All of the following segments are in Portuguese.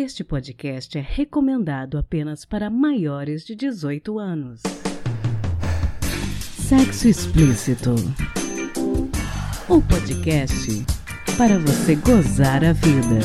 Este podcast é recomendado apenas para maiores de 18 anos. Sexo Explícito o podcast para você gozar a vida.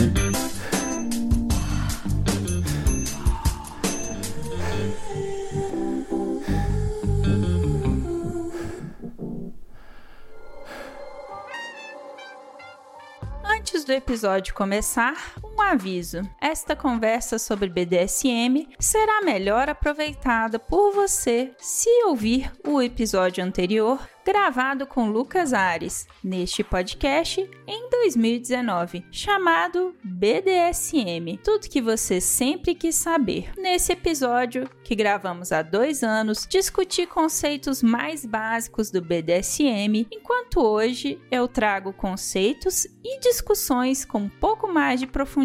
Antes do episódio começar, um aviso: esta conversa sobre BDSM será melhor aproveitada por você se ouvir o episódio anterior gravado com Lucas Ares neste podcast em 2019, chamado BDSM Tudo que você sempre quis saber. Nesse episódio, que gravamos há dois anos, discuti conceitos mais básicos do BDSM, enquanto hoje eu trago conceitos e discussões com um pouco mais de profundidade.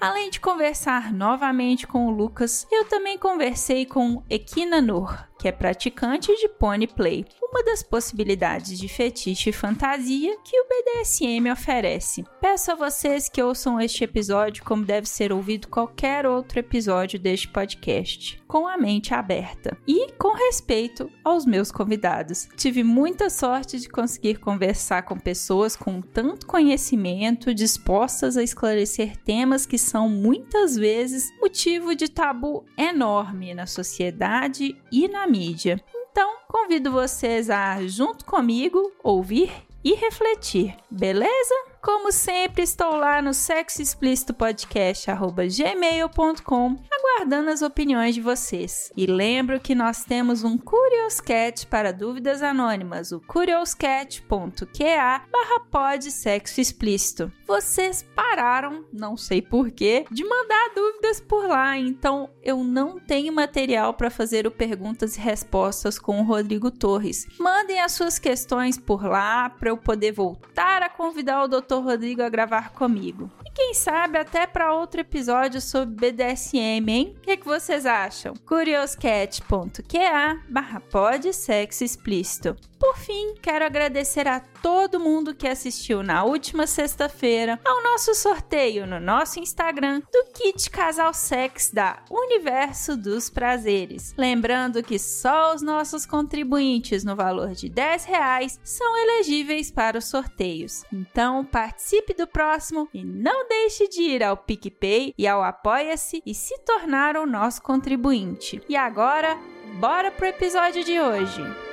Além de conversar novamente com o Lucas, eu também conversei com Equina Nur, que é praticante de pony play, uma das possibilidades de fetiche e fantasia que o BDSM oferece. Peço a vocês que ouçam este episódio como deve ser ouvido qualquer outro episódio deste podcast, com a mente aberta e com respeito aos meus convidados. Tive muita sorte de conseguir conversar com pessoas com tanto conhecimento, dispostas a esclarecer temas que são muitas vezes motivo de tabu enorme na sociedade e na mídia. Então, convido vocês a, junto comigo, ouvir e refletir, beleza? Como sempre, estou lá no sexo explícito podcast gmail.com aguardando as opiniões de vocês. E lembro que nós temos um Curioscat para dúvidas anônimas, o curioscat.qa barra sexo explícito. Vocês pararam, não sei porquê, de mandar dúvidas por lá, então eu não tenho material para fazer o perguntas e respostas com o Rodrigo Torres. Mandem as suas questões por lá para eu poder voltar a convidar o Dr. Rodrigo a gravar comigo. E quem sabe até para outro episódio sobre BDSM, hein? O que, que vocês acham? curioscat.qa barra pod sexo explícito. Por fim, quero agradecer a todo mundo que assistiu na última sexta-feira ao nosso sorteio no nosso Instagram do kit Casal Sex da Universo dos Prazeres. Lembrando que só os nossos contribuintes no valor de 10 reais são elegíveis para os sorteios. Então participe do próximo e não deixe de ir ao PicPay e ao Apoia-se e se tornar o nosso contribuinte. E agora, bora pro episódio de hoje!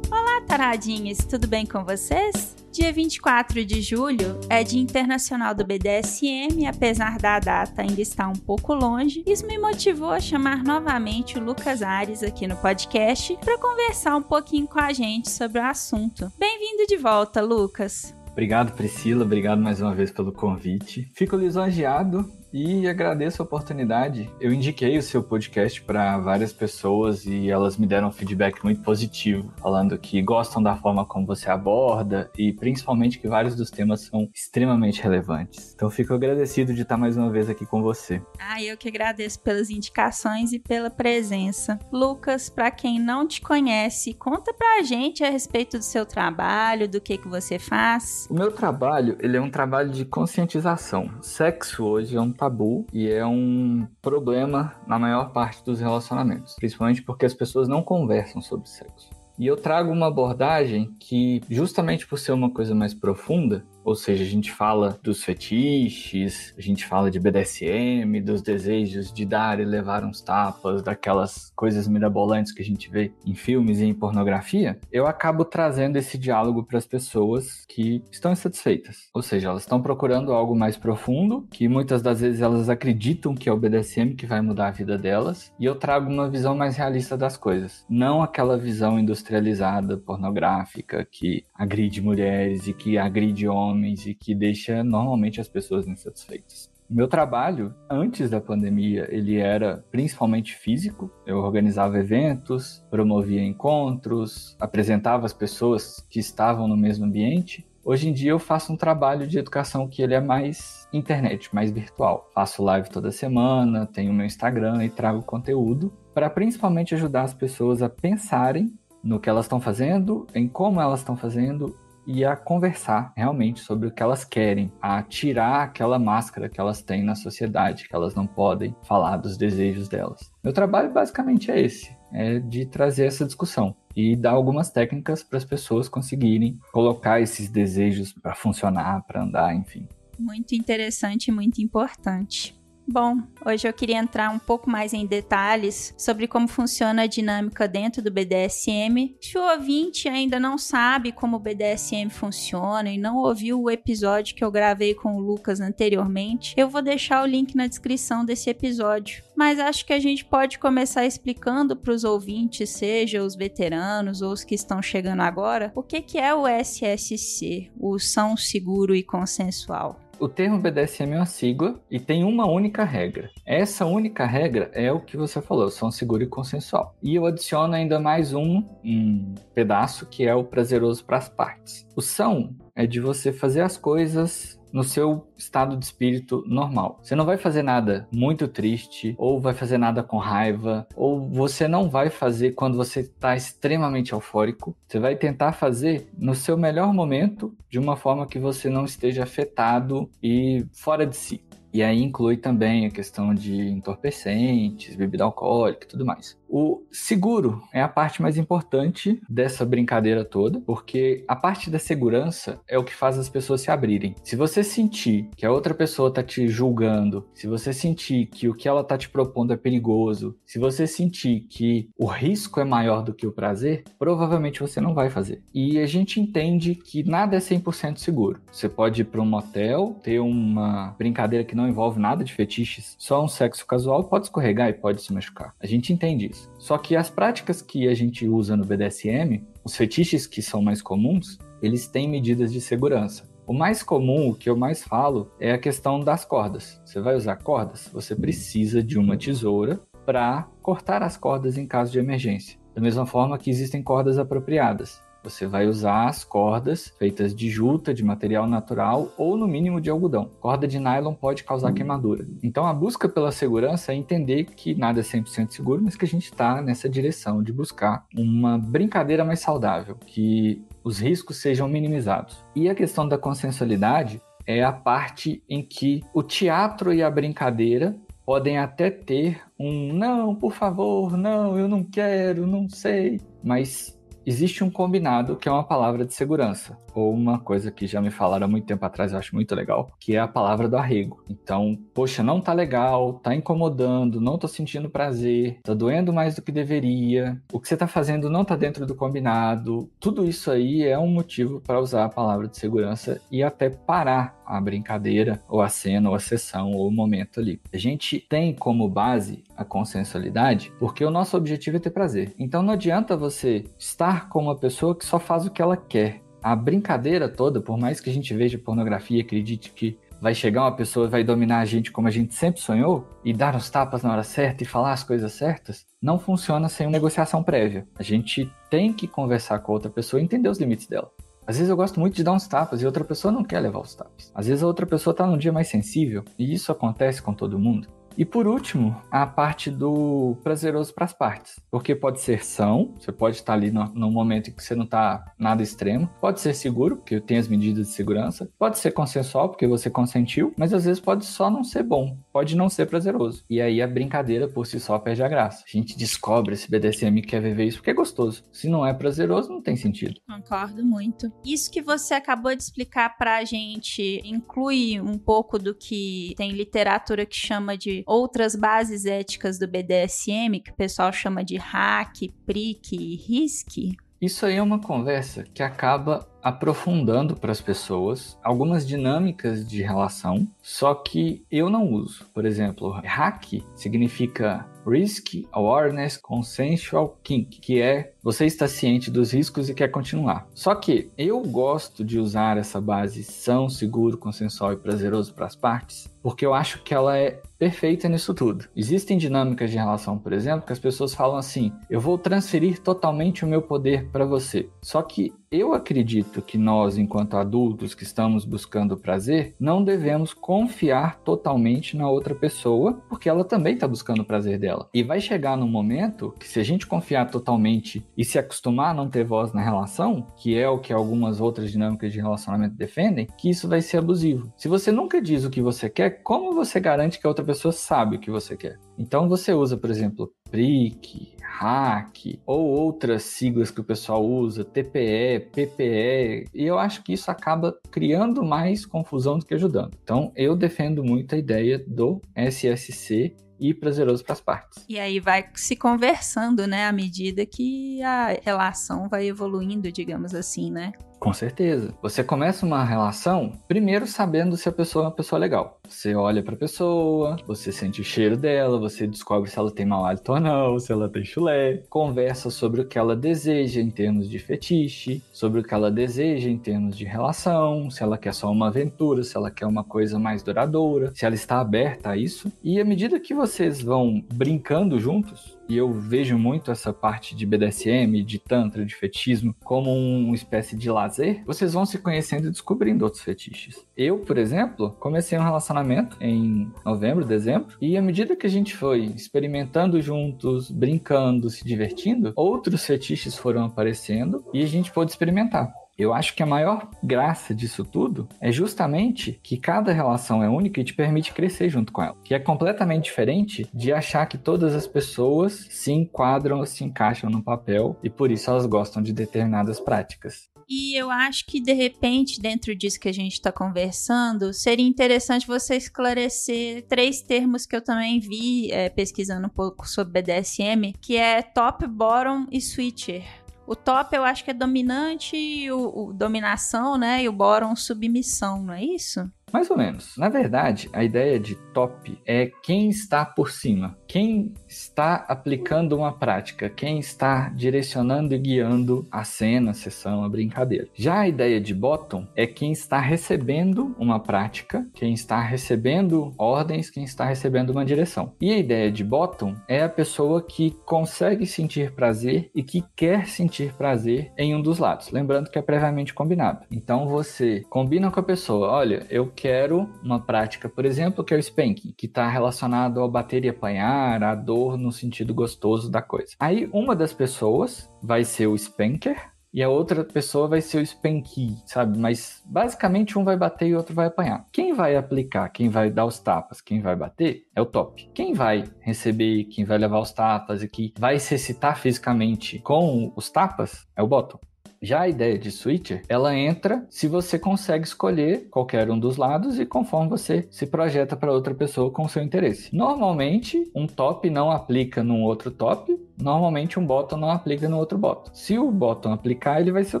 Olá, taradinhas, tudo bem com vocês? Dia 24 de julho é Dia Internacional do BDSM, apesar da data ainda estar um pouco longe. Isso me motivou a chamar novamente o Lucas Ares aqui no podcast para conversar um pouquinho com a gente sobre o assunto. Bem-vindo de volta, Lucas. Obrigado, Priscila. Obrigado mais uma vez pelo convite. Fico lisonjeado e agradeço a oportunidade. Eu indiquei o seu podcast para várias pessoas e elas me deram um feedback muito positivo, falando que gostam da forma como você aborda e principalmente que vários dos temas são extremamente relevantes. Então fico agradecido de estar mais uma vez aqui com você. Ah, eu que agradeço pelas indicações e pela presença. Lucas, para quem não te conhece, conta pra gente a respeito do seu trabalho, do que que você faz. O meu trabalho, ele é um trabalho de conscientização. Sexo hoje é um tabu e é um problema na maior parte dos relacionamentos, principalmente porque as pessoas não conversam sobre sexo. E eu trago uma abordagem que, justamente por ser uma coisa mais profunda, ou seja, a gente fala dos fetiches, a gente fala de BDSM, dos desejos de dar e levar uns tapas, daquelas coisas mirabolantes que a gente vê em filmes e em pornografia. Eu acabo trazendo esse diálogo para as pessoas que estão insatisfeitas. Ou seja, elas estão procurando algo mais profundo, que muitas das vezes elas acreditam que é o BDSM que vai mudar a vida delas, e eu trago uma visão mais realista das coisas. Não aquela visão industrializada, pornográfica, que agride mulheres e que agride homens e que deixa normalmente as pessoas insatisfeitas. Meu trabalho, antes da pandemia, ele era principalmente físico. Eu organizava eventos, promovia encontros, apresentava as pessoas que estavam no mesmo ambiente. Hoje em dia eu faço um trabalho de educação que ele é mais internet, mais virtual. Faço live toda semana, tenho meu Instagram e trago conteúdo para principalmente ajudar as pessoas a pensarem no que elas estão fazendo, em como elas estão fazendo e a conversar realmente sobre o que elas querem, a tirar aquela máscara que elas têm na sociedade, que elas não podem falar dos desejos delas. Meu trabalho basicamente é esse, é de trazer essa discussão e dar algumas técnicas para as pessoas conseguirem colocar esses desejos para funcionar, para andar, enfim. Muito interessante e muito importante. Bom, hoje eu queria entrar um pouco mais em detalhes sobre como funciona a dinâmica dentro do BDSM. Se o ouvinte ainda não sabe como o BDSM funciona e não ouviu o episódio que eu gravei com o Lucas anteriormente, eu vou deixar o link na descrição desse episódio. Mas acho que a gente pode começar explicando para os ouvintes, seja os veteranos ou os que estão chegando agora, o que, que é o SSC, o São Seguro e Consensual. O termo BDSM é uma sigla e tem uma única regra. Essa única regra é o que você falou, som seguro e consensual. E eu adiciono ainda mais um, um pedaço que é o prazeroso para as partes. O são é de você fazer as coisas no seu estado de espírito normal. Você não vai fazer nada muito triste, ou vai fazer nada com raiva, ou você não vai fazer quando você está extremamente eufórico. Você vai tentar fazer no seu melhor momento, de uma forma que você não esteja afetado e fora de si. E aí inclui também a questão de entorpecentes, bebida alcoólica e tudo mais. O seguro é a parte mais importante dessa brincadeira toda, porque a parte da segurança é o que faz as pessoas se abrirem. Se você sentir que a outra pessoa tá te julgando, se você sentir que o que ela tá te propondo é perigoso, se você sentir que o risco é maior do que o prazer, provavelmente você não vai fazer. E a gente entende que nada é 100% seguro. Você pode ir para um motel, ter uma brincadeira que não envolve nada de fetiches, só um sexo casual pode escorregar e pode se machucar. A gente entende isso. Só que as práticas que a gente usa no BDSM, os fetiches que são mais comuns, eles têm medidas de segurança. O mais comum, o que eu mais falo, é a questão das cordas. Você vai usar cordas? Você precisa de uma tesoura para cortar as cordas em caso de emergência. Da mesma forma que existem cordas apropriadas. Você vai usar as cordas feitas de juta, de material natural ou no mínimo de algodão. Corda de nylon pode causar queimadura. Então a busca pela segurança é entender que nada é 100% seguro, mas que a gente está nessa direção de buscar uma brincadeira mais saudável, que os riscos sejam minimizados. E a questão da consensualidade é a parte em que o teatro e a brincadeira podem até ter um não, por favor, não, eu não quero, não sei, mas existe um combinado que é uma palavra de segurança, ou uma coisa que já me falaram há muito tempo atrás, eu acho muito legal, que é a palavra do arrego. Então, poxa, não tá legal, tá incomodando, não tô sentindo prazer, tá doendo mais do que deveria, o que você tá fazendo não tá dentro do combinado. Tudo isso aí é um motivo para usar a palavra de segurança e até parar a brincadeira, ou a cena, ou a sessão, ou o momento ali. A gente tem como base a consensualidade porque o nosso objetivo é ter prazer. Então não adianta você estar com uma pessoa que só faz o que ela quer. A brincadeira toda, por mais que a gente veja pornografia, acredite que vai chegar uma pessoa e vai dominar a gente como a gente sempre sonhou e dar os tapas na hora certa e falar as coisas certas, não funciona sem uma negociação prévia. A gente tem que conversar com outra pessoa e entender os limites dela. Às vezes eu gosto muito de dar uns tapas e outra pessoa não quer levar os tapas. Às vezes a outra pessoa tá num dia mais sensível e isso acontece com todo mundo. E por último, a parte do prazeroso para as partes. Porque pode ser são, você pode estar ali no, no momento em que você não está nada extremo. Pode ser seguro, porque tem as medidas de segurança. Pode ser consensual, porque você consentiu. Mas às vezes pode só não ser bom. Pode não ser prazeroso. E aí a brincadeira por si só perde a graça. A gente descobre esse BDSM que quer viver isso porque é gostoso. Se não é prazeroso, não tem sentido. Concordo muito. Isso que você acabou de explicar pra gente inclui um pouco do que tem literatura que chama de outras bases éticas do BDSM, que o pessoal chama de hack, prick e risque? Isso aí é uma conversa que acaba aprofundando para as pessoas algumas dinâmicas de relação, só que eu não uso. Por exemplo, hack significa Risk Awareness Consensual Kink, que é você está ciente dos riscos e quer continuar. Só que eu gosto de usar essa base são, seguro, consensual e prazeroso para as partes, porque eu acho que ela é perfeita nisso tudo. Existem dinâmicas de relação, por exemplo, que as pessoas falam assim: eu vou transferir totalmente o meu poder para você. Só que eu acredito que nós, enquanto adultos que estamos buscando prazer, não devemos confiar totalmente na outra pessoa, porque ela também está buscando o prazer dela. E vai chegar num momento que, se a gente confiar totalmente e se acostumar a não ter voz na relação, que é o que algumas outras dinâmicas de relacionamento defendem, que isso vai ser abusivo. Se você nunca diz o que você quer, como você garante que a outra pessoa sabe o que você quer? Então você usa, por exemplo, PRIC, hack ou outras siglas que o pessoal usa, TPE, PPE, e eu acho que isso acaba criando mais confusão do que ajudando. Então eu defendo muito a ideia do SSC e prazeroso para as partes. E aí vai se conversando, né, à medida que a relação vai evoluindo, digamos assim, né? Com certeza. Você começa uma relação primeiro sabendo se a pessoa é uma pessoa legal. Você olha para a pessoa, você sente o cheiro dela, você descobre se ela tem mau hálito ou não, se ela tem chulé, conversa sobre o que ela deseja em termos de fetiche, sobre o que ela deseja em termos de relação, se ela quer só uma aventura, se ela quer uma coisa mais duradoura, se ela está aberta a isso. E à medida que vocês vão brincando juntos, e eu vejo muito essa parte de BDSM, de Tantra, de fetismo, como uma espécie de lazer, vocês vão se conhecendo e descobrindo outros fetiches. Eu, por exemplo, comecei um relacionamento em novembro, dezembro, e à medida que a gente foi experimentando juntos, brincando, se divertindo, outros fetiches foram aparecendo e a gente pôde experimentar. Eu acho que a maior graça disso tudo é justamente que cada relação é única e te permite crescer junto com ela. Que é completamente diferente de achar que todas as pessoas se enquadram ou se encaixam no papel e por isso elas gostam de determinadas práticas. E eu acho que, de repente, dentro disso que a gente está conversando, seria interessante você esclarecer três termos que eu também vi é, pesquisando um pouco sobre BDSM, que é top, bottom e switcher. O top eu acho que é dominante e o, o dominação, né? E o bottom submissão, não é isso? Mais ou menos. Na verdade, a ideia de top é quem está por cima, quem está aplicando uma prática, quem está direcionando e guiando a cena, a sessão, a brincadeira. Já a ideia de bottom é quem está recebendo uma prática, quem está recebendo ordens, quem está recebendo uma direção. E a ideia de bottom é a pessoa que consegue sentir prazer e que quer sentir prazer em um dos lados. Lembrando que é previamente combinado. Então você combina com a pessoa, olha, eu quero uma prática, por exemplo, que é o spanking, que está relacionado ao bater e apanhar, a dor no sentido gostoso da coisa. Aí uma das pessoas vai ser o spanker, e a outra pessoa vai ser o spanky, sabe? Mas basicamente um vai bater e o outro vai apanhar. Quem vai aplicar, quem vai dar os tapas, quem vai bater é o top. Quem vai receber, quem vai levar os tapas e que vai se excitar fisicamente com os tapas é o bottom. Já a ideia de switcher, ela entra se você consegue escolher qualquer um dos lados e conforme você se projeta para outra pessoa com seu interesse. Normalmente, um top não aplica num outro top, normalmente um bottom não aplica no outro bottom. Se o bottom aplicar, ele vai ser o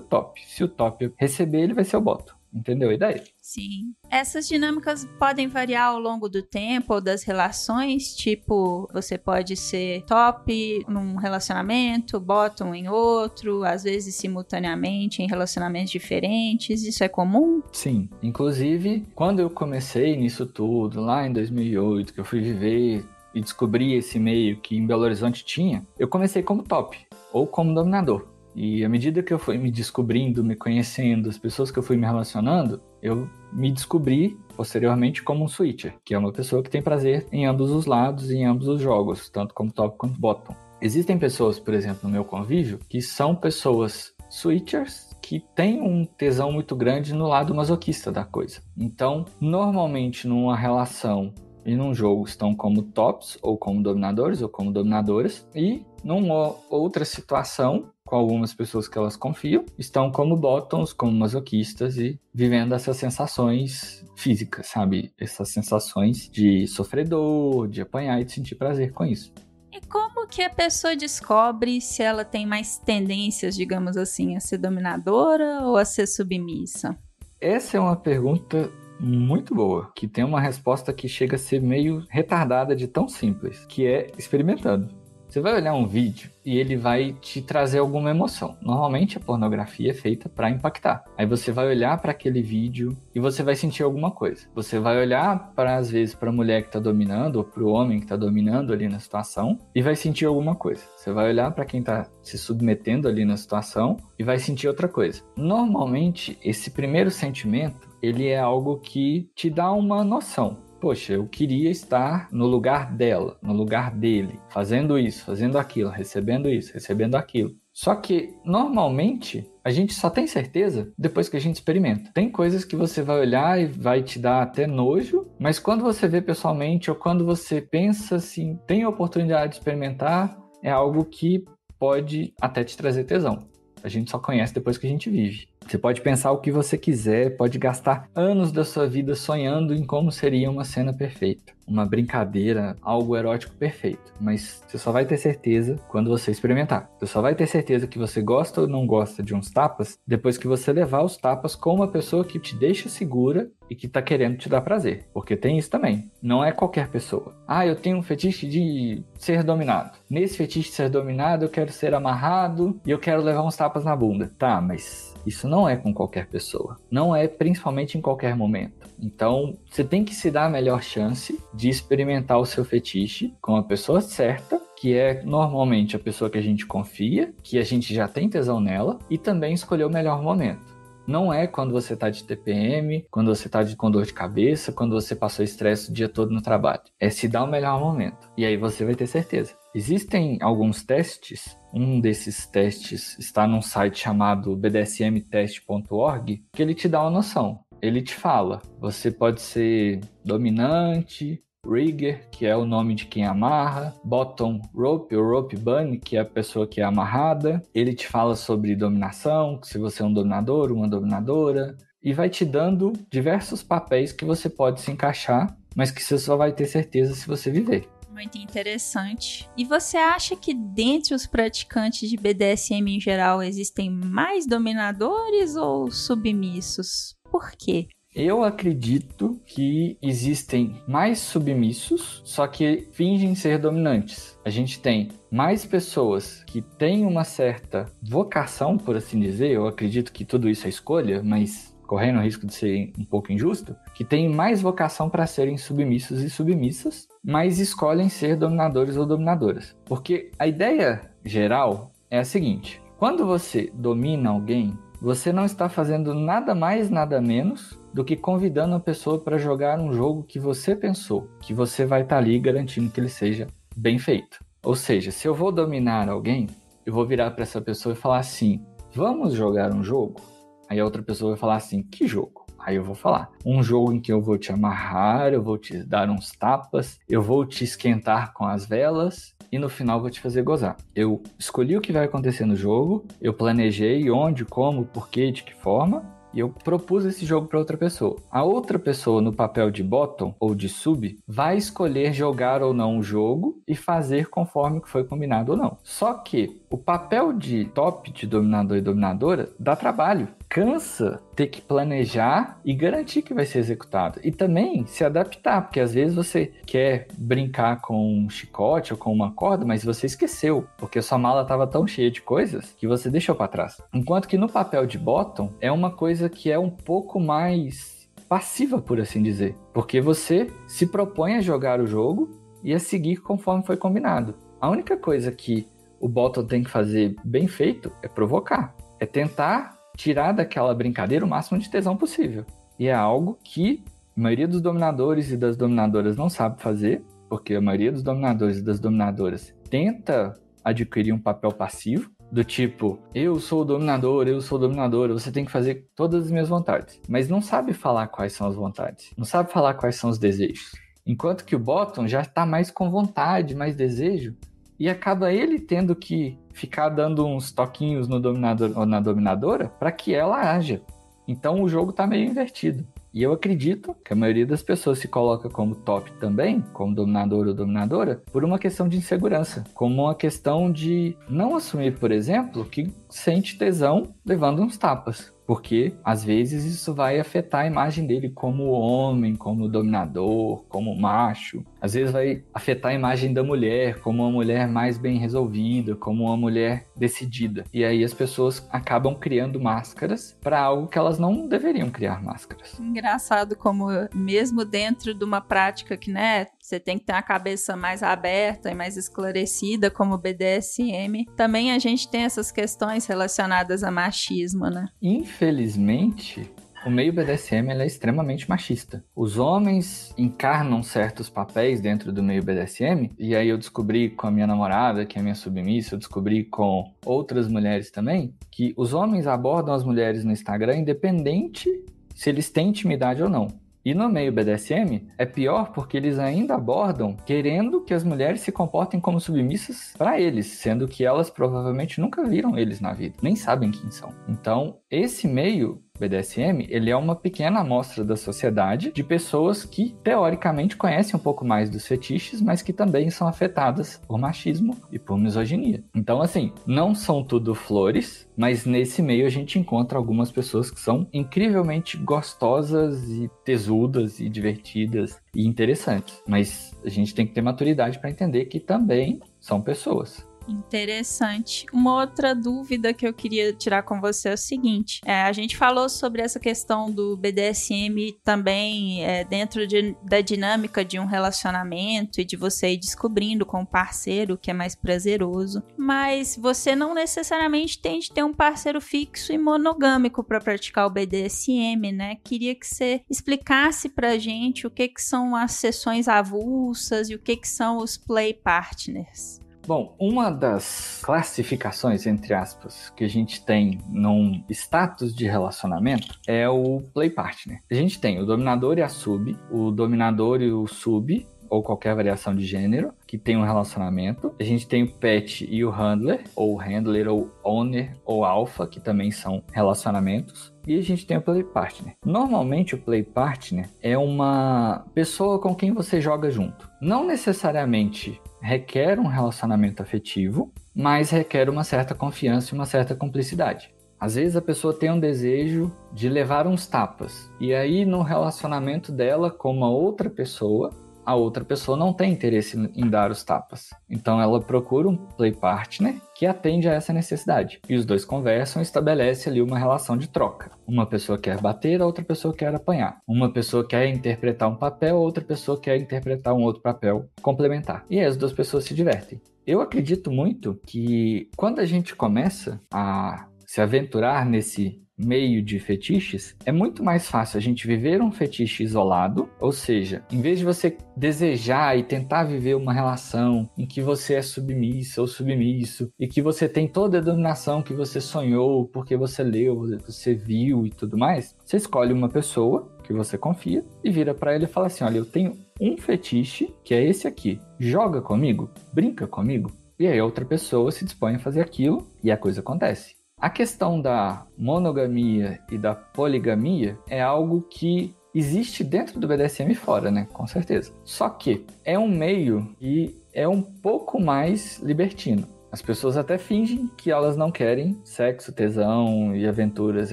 top. Se o top receber, ele vai ser o bottom. Entendeu a ideia? Sim. Essas dinâmicas podem variar ao longo do tempo ou das relações, tipo, você pode ser top num relacionamento, bottom em outro, às vezes simultaneamente em relacionamentos diferentes. Isso é comum? Sim. Inclusive, quando eu comecei nisso tudo, lá em 2008, que eu fui viver e descobri esse meio que em Belo Horizonte tinha, eu comecei como top ou como dominador. E à medida que eu fui me descobrindo, me conhecendo, as pessoas que eu fui me relacionando, eu me descobri posteriormente como um switcher, que é uma pessoa que tem prazer em ambos os lados em ambos os jogos, tanto como top quanto bottom. Existem pessoas, por exemplo, no meu convívio, que são pessoas switchers que têm um tesão muito grande no lado masoquista da coisa. Então, normalmente numa relação e num jogo estão como tops ou como dominadores ou como dominadoras e numa outra situação com algumas pessoas que elas confiam, estão como bottoms, como masoquistas e vivendo essas sensações físicas, sabe? Essas sensações de sofredor, de apanhar e de sentir prazer com isso. E como que a pessoa descobre se ela tem mais tendências, digamos assim, a ser dominadora ou a ser submissa? Essa é uma pergunta muito boa, que tem uma resposta que chega a ser meio retardada de tão simples, que é experimentando. Você vai olhar um vídeo e ele vai te trazer alguma emoção. Normalmente a pornografia é feita para impactar. Aí você vai olhar para aquele vídeo e você vai sentir alguma coisa. Você vai olhar para às vezes para a mulher que está dominando ou para o homem que está dominando ali na situação e vai sentir alguma coisa. Você vai olhar para quem está se submetendo ali na situação e vai sentir outra coisa. Normalmente esse primeiro sentimento ele é algo que te dá uma noção poxa, eu queria estar no lugar dela, no lugar dele, fazendo isso, fazendo aquilo, recebendo isso, recebendo aquilo. Só que normalmente a gente só tem certeza depois que a gente experimenta. Tem coisas que você vai olhar e vai te dar até nojo, mas quando você vê pessoalmente ou quando você pensa assim, tem a oportunidade de experimentar, é algo que pode até te trazer tesão. A gente só conhece depois que a gente vive. Você pode pensar o que você quiser, pode gastar anos da sua vida sonhando em como seria uma cena perfeita, uma brincadeira, algo erótico perfeito. Mas você só vai ter certeza quando você experimentar. Você só vai ter certeza que você gosta ou não gosta de uns tapas depois que você levar os tapas com uma pessoa que te deixa segura e que tá querendo te dar prazer. Porque tem isso também. Não é qualquer pessoa. Ah, eu tenho um fetiche de ser dominado. Nesse fetiche de ser dominado, eu quero ser amarrado e eu quero levar uns tapas na bunda. Tá, mas isso não é com qualquer pessoa. Não é principalmente em qualquer momento. Então, você tem que se dar a melhor chance de experimentar o seu fetiche com a pessoa certa que é normalmente a pessoa que a gente confia, que a gente já tem tesão nela, e também escolher o melhor momento. Não é quando você está de TPM, quando você está com dor de cabeça, quando você passou estresse o dia todo no trabalho. É se dar o melhor momento. E aí você vai ter certeza. Existem alguns testes. Um desses testes está num site chamado bdsmtest.org, que ele te dá uma noção. Ele te fala, você pode ser dominante, rigger, que é o nome de quem amarra, bottom rope ou rope bunny, que é a pessoa que é amarrada. Ele te fala sobre dominação, se você é um dominador, uma dominadora, e vai te dando diversos papéis que você pode se encaixar, mas que você só vai ter certeza se você viver. Muito interessante. E você acha que dentre os praticantes de BDSM em geral existem mais dominadores ou submissos? Por quê? Eu acredito que existem mais submissos, só que fingem ser dominantes. A gente tem mais pessoas que têm uma certa vocação, por assim dizer. Eu acredito que tudo isso é escolha, mas correndo o risco de ser um pouco injusto, que têm mais vocação para serem submissos e submissas, mas escolhem ser dominadores ou dominadoras. Porque a ideia geral é a seguinte: quando você domina alguém, você não está fazendo nada mais, nada menos do que convidando a pessoa para jogar um jogo que você pensou, que você vai estar tá ali garantindo que ele seja bem feito. Ou seja, se eu vou dominar alguém, eu vou virar para essa pessoa e falar assim: "Vamos jogar um jogo?" Aí a outra pessoa vai falar assim: "Que jogo?" Aí eu vou falar: "Um jogo em que eu vou te amarrar, eu vou te dar uns tapas, eu vou te esquentar com as velas e no final vou te fazer gozar. Eu escolhi o que vai acontecer no jogo, eu planejei onde, como, porquê, de que forma, e eu propus esse jogo para outra pessoa. A outra pessoa, no papel de bottom ou de sub, vai escolher jogar ou não o jogo e fazer conforme que foi combinado ou não. Só que o papel de top, de dominador e dominadora, dá trabalho cansa ter que planejar e garantir que vai ser executado. E também se adaptar, porque às vezes você quer brincar com um chicote ou com uma corda, mas você esqueceu, porque sua mala estava tão cheia de coisas que você deixou para trás. Enquanto que no papel de bottom é uma coisa que é um pouco mais passiva, por assim dizer, porque você se propõe a jogar o jogo e a seguir conforme foi combinado. A única coisa que o bottom tem que fazer bem feito é provocar, é tentar tirar daquela brincadeira o máximo de tesão possível. E é algo que a maioria dos dominadores e das dominadoras não sabe fazer, porque a maioria dos dominadores e das dominadoras tenta adquirir um papel passivo, do tipo, eu sou o dominador, eu sou dominadora, você tem que fazer todas as minhas vontades. Mas não sabe falar quais são as vontades, não sabe falar quais são os desejos. Enquanto que o bottom já está mais com vontade, mais desejo, e acaba ele tendo que ficar dando uns toquinhos no dominador ou na dominadora para que ela haja. Então o jogo está meio invertido. E eu acredito que a maioria das pessoas se coloca como top também, como dominador ou dominadora, por uma questão de insegurança, como uma questão de não assumir, por exemplo, que sente tesão levando uns tapas. Porque às vezes isso vai afetar a imagem dele como homem, como dominador, como macho. Às vezes vai afetar a imagem da mulher como uma mulher mais bem resolvida, como uma mulher decidida. E aí as pessoas acabam criando máscaras para algo que elas não deveriam criar máscaras. Engraçado como mesmo dentro de uma prática que, né, você tem que ter a cabeça mais aberta e mais esclarecida, como BDSM. Também a gente tem essas questões relacionadas a machismo, né? Infelizmente, o meio BDSM é extremamente machista. Os homens encarnam certos papéis dentro do meio BDSM, e aí eu descobri com a minha namorada, que é minha submissa, eu descobri com outras mulheres também, que os homens abordam as mulheres no Instagram independente se eles têm intimidade ou não. E no meio BDSM é pior porque eles ainda abordam querendo que as mulheres se comportem como submissas para eles, sendo que elas provavelmente nunca viram eles na vida, nem sabem quem são. Então, esse meio BDSM, ele é uma pequena amostra da sociedade de pessoas que teoricamente conhecem um pouco mais dos fetiches, mas que também são afetadas por machismo e por misoginia. Então, assim, não são tudo flores, mas nesse meio a gente encontra algumas pessoas que são incrivelmente gostosas e tesudas e divertidas e interessantes. Mas a gente tem que ter maturidade para entender que também são pessoas. Interessante. Uma outra dúvida que eu queria tirar com você é o seguinte: é, a gente falou sobre essa questão do BDSM também é, dentro de, da dinâmica de um relacionamento e de você ir descobrindo com o parceiro que é mais prazeroso, mas você não necessariamente tem de ter um parceiro fixo e monogâmico para praticar o BDSM, né? Queria que você explicasse pra gente o que, que são as sessões avulsas e o que, que são os play partners. Bom, uma das classificações, entre aspas, que a gente tem num status de relacionamento é o play partner. A gente tem o dominador e a sub, o dominador e o sub, ou qualquer variação de gênero que tem um relacionamento. A gente tem o pet e o handler, ou handler, ou owner, ou alpha, que também são relacionamentos. E a gente tem o play partner. Normalmente o play partner é uma pessoa com quem você joga junto. Não necessariamente requer um relacionamento afetivo, mas requer uma certa confiança e uma certa cumplicidade. Às vezes a pessoa tem um desejo de levar uns tapas, e aí no relacionamento dela com uma outra pessoa, a outra pessoa não tem interesse em dar os tapas. Então ela procura um play partner que atende a essa necessidade. E os dois conversam e estabelecem ali uma relação de troca. Uma pessoa quer bater, a outra pessoa quer apanhar. Uma pessoa quer interpretar um papel, a outra pessoa quer interpretar um outro papel complementar. E as duas pessoas se divertem. Eu acredito muito que quando a gente começa a se aventurar nesse meio de fetiches, é muito mais fácil a gente viver um fetiche isolado, ou seja, em vez de você desejar e tentar viver uma relação em que você é submissa ou submisso e que você tem toda a dominação que você sonhou porque você leu, você viu e tudo mais, você escolhe uma pessoa que você confia e vira para ele e fala assim: "Olha, eu tenho um fetiche que é esse aqui. Joga comigo, brinca comigo". E aí outra pessoa se dispõe a fazer aquilo e a coisa acontece. A questão da monogamia e da poligamia é algo que existe dentro do BDSM e fora, né? Com certeza. Só que é um meio que é um pouco mais libertino. As pessoas até fingem que elas não querem sexo, tesão e aventuras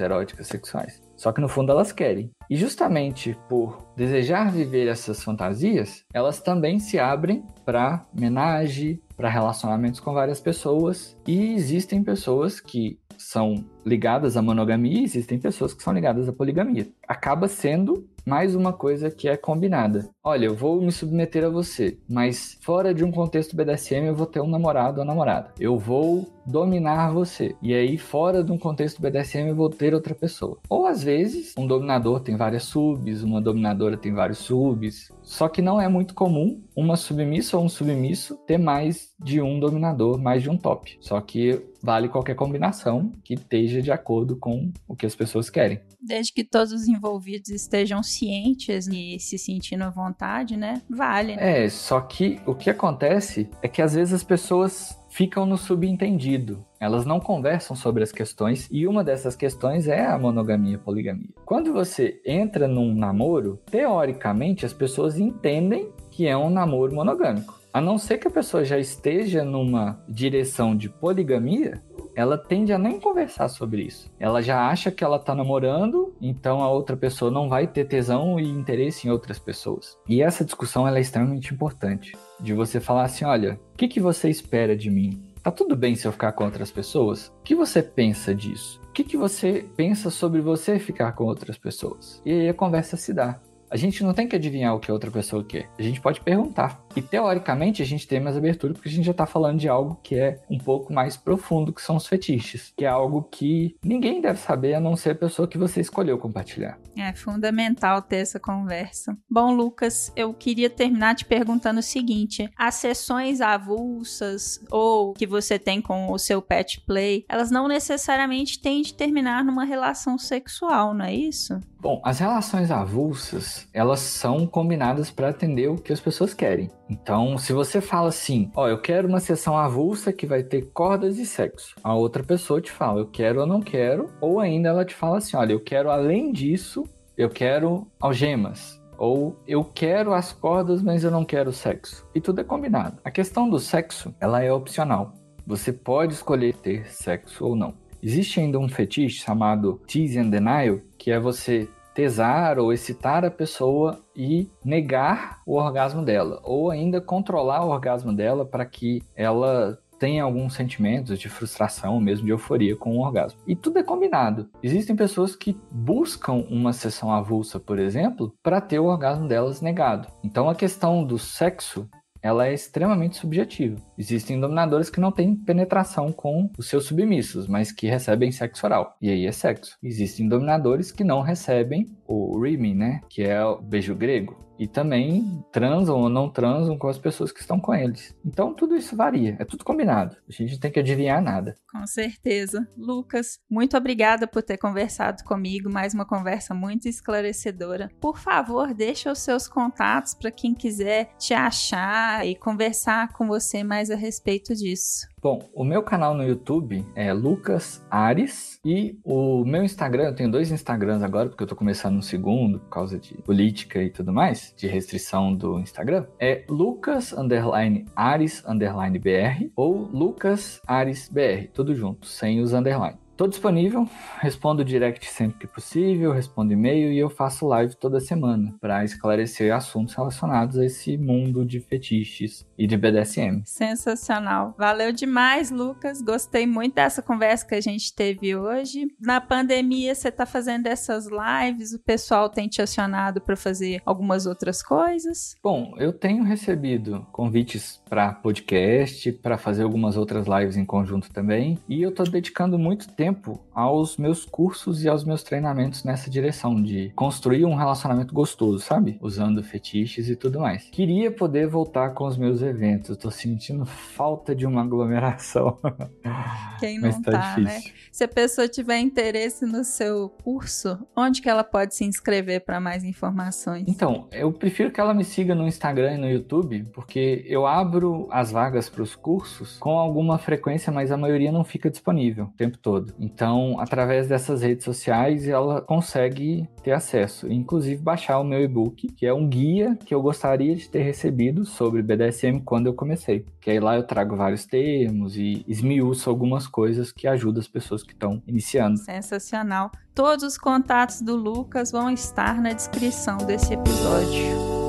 eróticas sexuais. Só que no fundo elas querem. E justamente por desejar viver essas fantasias, elas também se abrem para menagem, para relacionamentos com várias pessoas. E existem pessoas que são ligadas à monogamia e existem pessoas que são ligadas à poligamia. Acaba sendo mais uma coisa que é combinada. Olha, eu vou me submeter a você, mas fora de um contexto BDSM eu vou ter um namorado ou namorada. Eu vou dominar você. E aí, fora de um contexto BDSM, eu vou ter outra pessoa. Ou às vezes, um dominador tem várias subs, uma dominadora tem vários subs. Só que não é muito comum uma submissa ou um submisso ter mais de um dominador, mais de um top. Só que vale qualquer combinação que esteja de acordo com o que as pessoas querem. Desde que todos os envolvidos estejam cientes e se sentindo à vontade, né? Vale. Né? É, só que o que acontece é que às vezes as pessoas ficam no subentendido. Elas não conversam sobre as questões e uma dessas questões é a monogamia e poligamia. Quando você entra num namoro, teoricamente as pessoas entendem que é um namoro monogâmico. A não ser que a pessoa já esteja numa direção de poligamia, ela tende a nem conversar sobre isso. Ela já acha que ela tá namorando, então a outra pessoa não vai ter tesão e interesse em outras pessoas. E essa discussão ela é extremamente importante. De você falar assim: olha, o que, que você espera de mim? Tá tudo bem se eu ficar com outras pessoas? O que você pensa disso? O que, que você pensa sobre você ficar com outras pessoas? E aí a conversa se dá. A gente não tem que adivinhar o que a outra pessoa quer. A gente pode perguntar. E teoricamente a gente tem mais abertura porque a gente já está falando de algo que é um pouco mais profundo, que são os fetiches, que é algo que ninguém deve saber a não ser a pessoa que você escolheu compartilhar. É fundamental ter essa conversa. Bom, Lucas, eu queria terminar te perguntando o seguinte: as sessões avulsas ou que você tem com o seu pet play, elas não necessariamente têm de terminar numa relação sexual, não é isso? Bom, as relações avulsas, elas são combinadas para atender o que as pessoas querem. Então, se você fala assim, ó, eu quero uma sessão avulsa que vai ter cordas e sexo, a outra pessoa te fala, eu quero ou não quero, ou ainda ela te fala assim, olha, eu quero além disso, eu quero algemas, ou eu quero as cordas, mas eu não quero sexo. E tudo é combinado. A questão do sexo, ela é opcional. Você pode escolher ter sexo ou não. Existe ainda um fetiche chamado tease and denial, que é você tesar ou excitar a pessoa e negar o orgasmo dela, ou ainda controlar o orgasmo dela para que ela tenha alguns sentimentos de frustração, mesmo de euforia com o orgasmo. E tudo é combinado. Existem pessoas que buscam uma sessão avulsa, por exemplo, para ter o orgasmo delas negado. Então a questão do sexo ela é extremamente subjetiva. Existem dominadores que não têm penetração com os seus submissos, mas que recebem sexo oral. E aí é sexo. Existem dominadores que não recebem o rimming, né? Que é o beijo grego e também transam ou não transam com as pessoas que estão com eles. Então tudo isso varia, é tudo combinado. A gente tem que adivinhar nada. Com certeza. Lucas, muito obrigada por ter conversado comigo, mais uma conversa muito esclarecedora. Por favor, deixa os seus contatos para quem quiser te achar e conversar com você mais a respeito disso. Bom, o meu canal no YouTube é Lucas Ares e o meu Instagram, eu tenho dois Instagrams agora, porque eu tô começando um segundo por causa de política e tudo mais, de restrição do Instagram, é Lucas underline Ares underline BR ou Lucas Ares BR, tudo junto, sem os underline. Tô disponível, respondo direct sempre que possível, respondo e-mail e eu faço live toda semana para esclarecer assuntos relacionados a esse mundo de fetiches e de BDSM. Sensacional. Valeu demais, Lucas. Gostei muito dessa conversa que a gente teve hoje. Na pandemia, você tá fazendo essas lives, o pessoal tem te acionado para fazer algumas outras coisas? Bom, eu tenho recebido convites para podcast, para fazer algumas outras lives em conjunto também, e eu tô dedicando muito tempo tempo aos meus cursos e aos meus treinamentos nessa direção de construir um relacionamento gostoso, sabe? Usando fetiches e tudo mais. Queria poder voltar com os meus eventos, tô sentindo falta de uma aglomeração. Quem não tá, tá né? Se a pessoa tiver interesse no seu curso, onde que ela pode se inscrever para mais informações? Então, eu prefiro que ela me siga no Instagram e no YouTube, porque eu abro as vagas para os cursos com alguma frequência, mas a maioria não fica disponível o tempo todo. Então, através dessas redes sociais, ela consegue ter acesso, inclusive baixar o meu e-book, que é um guia que eu gostaria de ter recebido sobre BDSM quando eu comecei. Que aí lá eu trago vários termos e esmiuço algumas coisas que ajudam as pessoas que estão iniciando. Sensacional. Todos os contatos do Lucas vão estar na descrição desse episódio.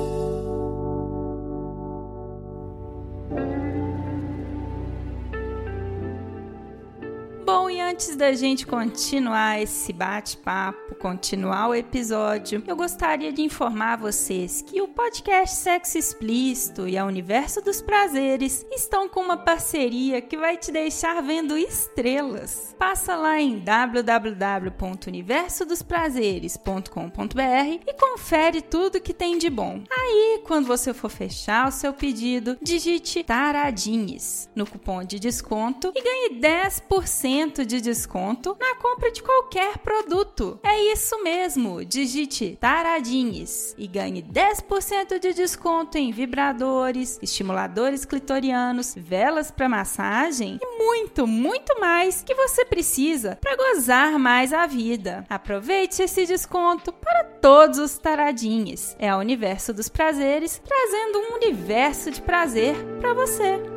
Antes da gente continuar esse bate-papo, continuar o episódio, eu gostaria de informar vocês que o podcast Sexo Explícito e a Universo dos Prazeres estão com uma parceria que vai te deixar vendo estrelas. Passa lá em www.universodosprazeres.com.br e confere tudo que tem de bom. Aí, quando você for fechar o seu pedido, digite Taradinhas no cupom de desconto e ganhe 10% de desconto na compra de qualquer produto. É isso mesmo, digite Taradinhas e ganhe 10% de desconto em vibradores, estimuladores clitorianos, velas para massagem e muito, muito mais que você precisa para gozar mais a vida. Aproveite esse desconto para todos os taradinhos. É o universo dos prazeres trazendo um universo de prazer para você.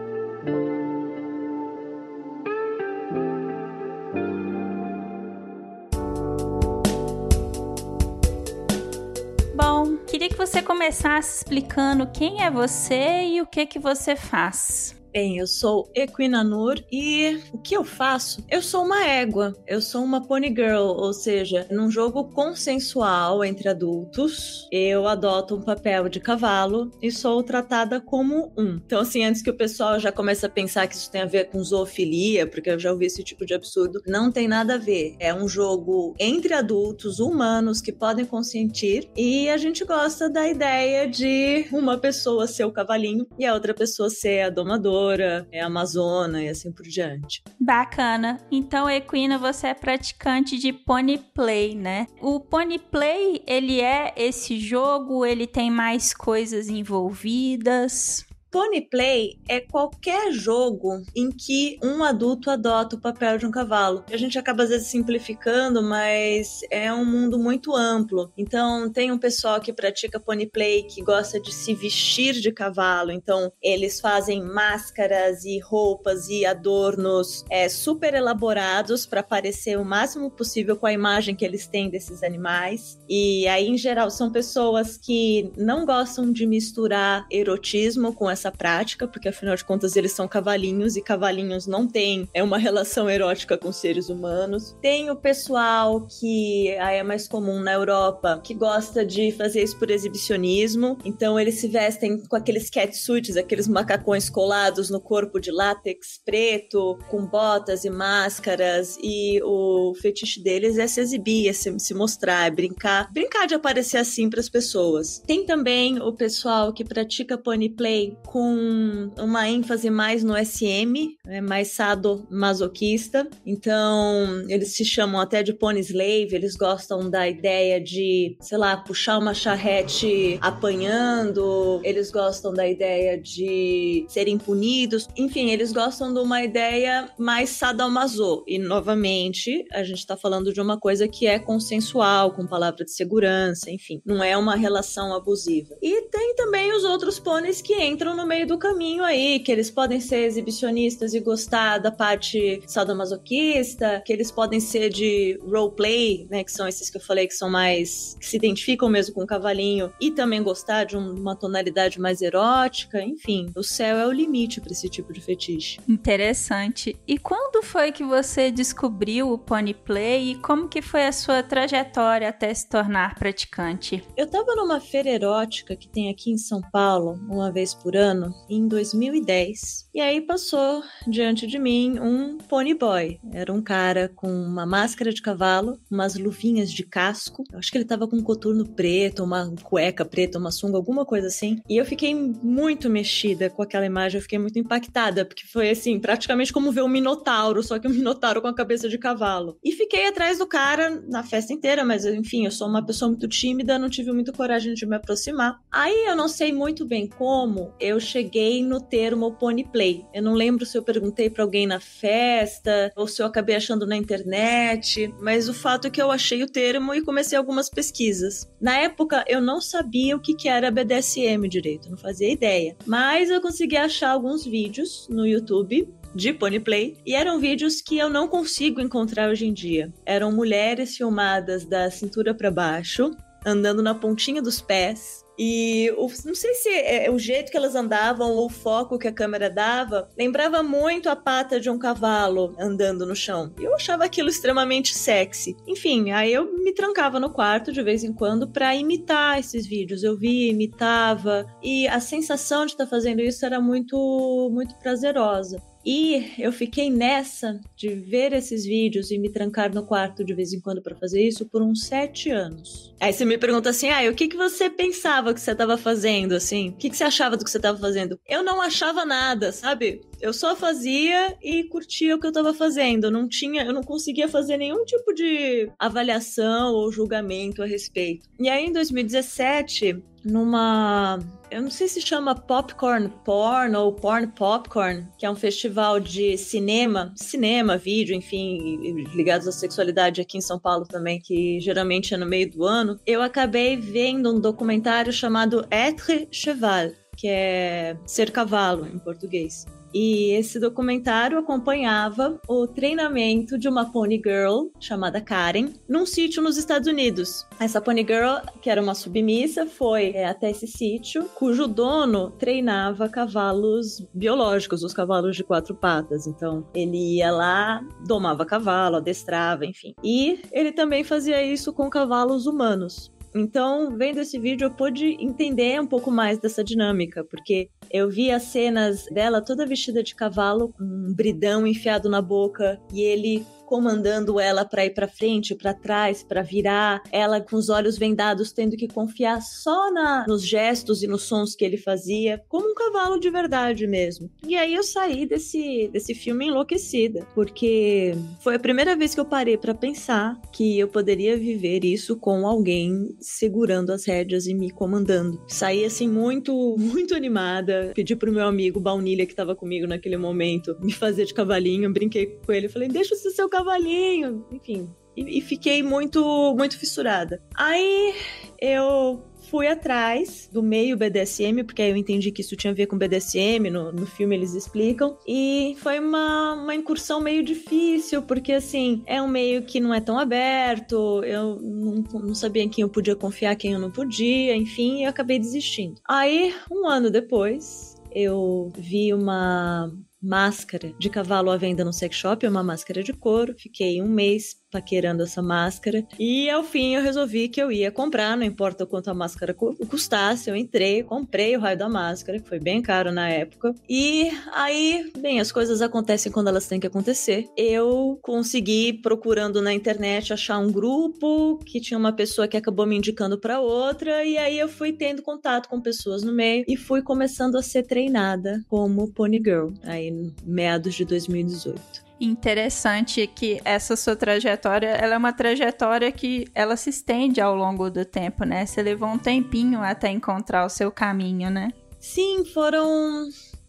Você começasse explicando quem é você e o que que você faz. Bem, eu sou Equinanur e o que eu faço? Eu sou uma égua, eu sou uma pony girl, ou seja, num jogo consensual entre adultos, eu adoto um papel de cavalo e sou tratada como um. Então, assim, antes que o pessoal já comece a pensar que isso tem a ver com zoofilia, porque eu já ouvi esse tipo de absurdo, não tem nada a ver. É um jogo entre adultos humanos que podem consentir e a gente gosta da ideia de uma pessoa ser o cavalinho e a outra pessoa ser a domadora é amazona e assim por diante. Bacana. Então, Equina, você é praticante de pony play, né? O pony play, ele é esse jogo, ele tem mais coisas envolvidas. Pony Play é qualquer jogo em que um adulto adota o papel de um cavalo. A gente acaba às vezes simplificando, mas é um mundo muito amplo. Então, tem um pessoal que pratica Pony Play que gosta de se vestir de cavalo. Então, eles fazem máscaras e roupas e adornos é, super elaborados para parecer o máximo possível com a imagem que eles têm desses animais. E aí, em geral, são pessoas que não gostam de misturar erotismo com essa prática, porque afinal de contas eles são cavalinhos e cavalinhos não têm é uma relação erótica com seres humanos. Tem o pessoal que aí é mais comum na Europa, que gosta de fazer isso por exibicionismo. Então eles se vestem com aqueles catsuits, aqueles macacões colados no corpo de látex preto, com botas e máscaras. E o fetiche deles é se exibir, é se, se mostrar, é brincar, brincar de aparecer assim para as pessoas. Tem também o pessoal que pratica pony play com uma ênfase mais no SM, é mais sadomasoquista. Então, eles se chamam até de pony slave, eles gostam da ideia de, sei lá, puxar uma charrete apanhando, eles gostam da ideia de serem punidos. Enfim, eles gostam de uma ideia mais sadomaso. E, novamente, a gente tá falando de uma coisa que é consensual, com palavra de segurança, enfim, não é uma relação abusiva. E tem também os outros pôneis que entram no meio do caminho aí, que eles podem ser exibicionistas e gostar da parte sadomasoquista, que eles podem ser de roleplay, né, que são esses que eu falei que são mais que se identificam mesmo com o cavalinho e também gostar de uma tonalidade mais erótica, enfim, o céu é o limite para esse tipo de fetiche. Interessante. E quando foi que você descobriu o pony play e como que foi a sua trajetória até se tornar praticante? Eu tava numa feira erótica que tem aqui em São Paulo, uma vez por ano em 2010. E aí passou diante de mim um pony boy. Era um cara com uma máscara de cavalo, umas luvinhas de casco. Eu acho que ele tava com um coturno preto, uma cueca preta, uma sunga, alguma coisa assim. E eu fiquei muito mexida com aquela imagem, eu fiquei muito impactada, porque foi assim, praticamente como ver um minotauro, só que um minotauro com a cabeça de cavalo. E fiquei atrás do cara na festa inteira, mas enfim, eu sou uma pessoa muito tímida, não tive muita coragem de me aproximar. Aí eu não sei muito bem como, eu eu cheguei no termo pony play. Eu não lembro se eu perguntei para alguém na festa ou se eu acabei achando na internet, mas o fato é que eu achei o termo e comecei algumas pesquisas. Na época eu não sabia o que, que era BDSM direito, não fazia ideia, mas eu consegui achar alguns vídeos no YouTube de Pony Play e eram vídeos que eu não consigo encontrar hoje em dia. Eram mulheres filmadas da cintura para baixo, andando na pontinha dos pés, e o, não sei se é o jeito que elas andavam ou o foco que a câmera dava lembrava muito a pata de um cavalo andando no chão. Eu achava aquilo extremamente sexy. Enfim, aí eu me trancava no quarto de vez em quando para imitar esses vídeos. Eu via, imitava e a sensação de estar tá fazendo isso era muito muito prazerosa. E eu fiquei nessa de ver esses vídeos e me trancar no quarto de vez em quando para fazer isso por uns sete anos. Aí você me pergunta assim, ah, o que, que você pensava que você estava fazendo, assim? O que, que você achava do que você estava fazendo? Eu não achava nada, sabe? Eu só fazia e curtia o que eu estava fazendo. Eu não tinha, eu não conseguia fazer nenhum tipo de avaliação ou julgamento a respeito. E aí em 2017, numa eu não sei se chama Popcorn Porn ou Porn Popcorn, que é um festival de cinema, cinema, vídeo, enfim, ligados à sexualidade aqui em São Paulo também, que geralmente é no meio do ano. Eu acabei vendo um documentário chamado Être Cheval, que é ser cavalo em português. E esse documentário acompanhava o treinamento de uma pony girl chamada Karen num sítio nos Estados Unidos. Essa pony girl, que era uma submissa, foi é, até esse sítio, cujo dono treinava cavalos biológicos, os cavalos de quatro patas. Então, ele ia lá, domava cavalo, adestrava, enfim. E ele também fazia isso com cavalos humanos. Então, vendo esse vídeo, eu pude entender um pouco mais dessa dinâmica, porque eu vi as cenas dela toda vestida de cavalo, com um bridão enfiado na boca, e ele comandando ela para ir para frente, para trás, para virar, ela com os olhos vendados tendo que confiar só na, nos gestos e nos sons que ele fazia, como um cavalo de verdade mesmo. E aí eu saí desse, desse filme enlouquecida, porque foi a primeira vez que eu parei para pensar que eu poderia viver isso com alguém segurando as rédeas e me comandando. Saí assim muito, muito animada, pedi pro meu amigo Baunilha que tava comigo naquele momento me fazer de cavalinho, brinquei com ele, falei: "Deixa ser seu cavalinho, enfim. E, e fiquei muito, muito fissurada. Aí eu fui atrás do meio BDSM, porque aí eu entendi que isso tinha a ver com BDSM, no, no filme eles explicam. E foi uma, uma incursão meio difícil, porque assim, é um meio que não é tão aberto, eu não, não sabia em quem eu podia confiar, quem eu não podia, enfim, eu acabei desistindo. Aí, um ano depois, eu vi uma máscara de cavalo à venda no sex shop, é uma máscara de couro. Fiquei um mês paquerando essa máscara. E ao fim eu resolvi que eu ia comprar, não importa quanto a máscara custasse. Eu entrei, comprei o raio da máscara, que foi bem caro na época. E aí, bem, as coisas acontecem quando elas têm que acontecer. Eu consegui, procurando na internet, achar um grupo que tinha uma pessoa que acabou me indicando para outra. E aí eu fui tendo contato com pessoas no meio e fui começando a ser treinada como Pony Girl, aí meados de 2018 interessante que essa sua trajetória, ela é uma trajetória que ela se estende ao longo do tempo, né? Você levou um tempinho até encontrar o seu caminho, né? Sim, foram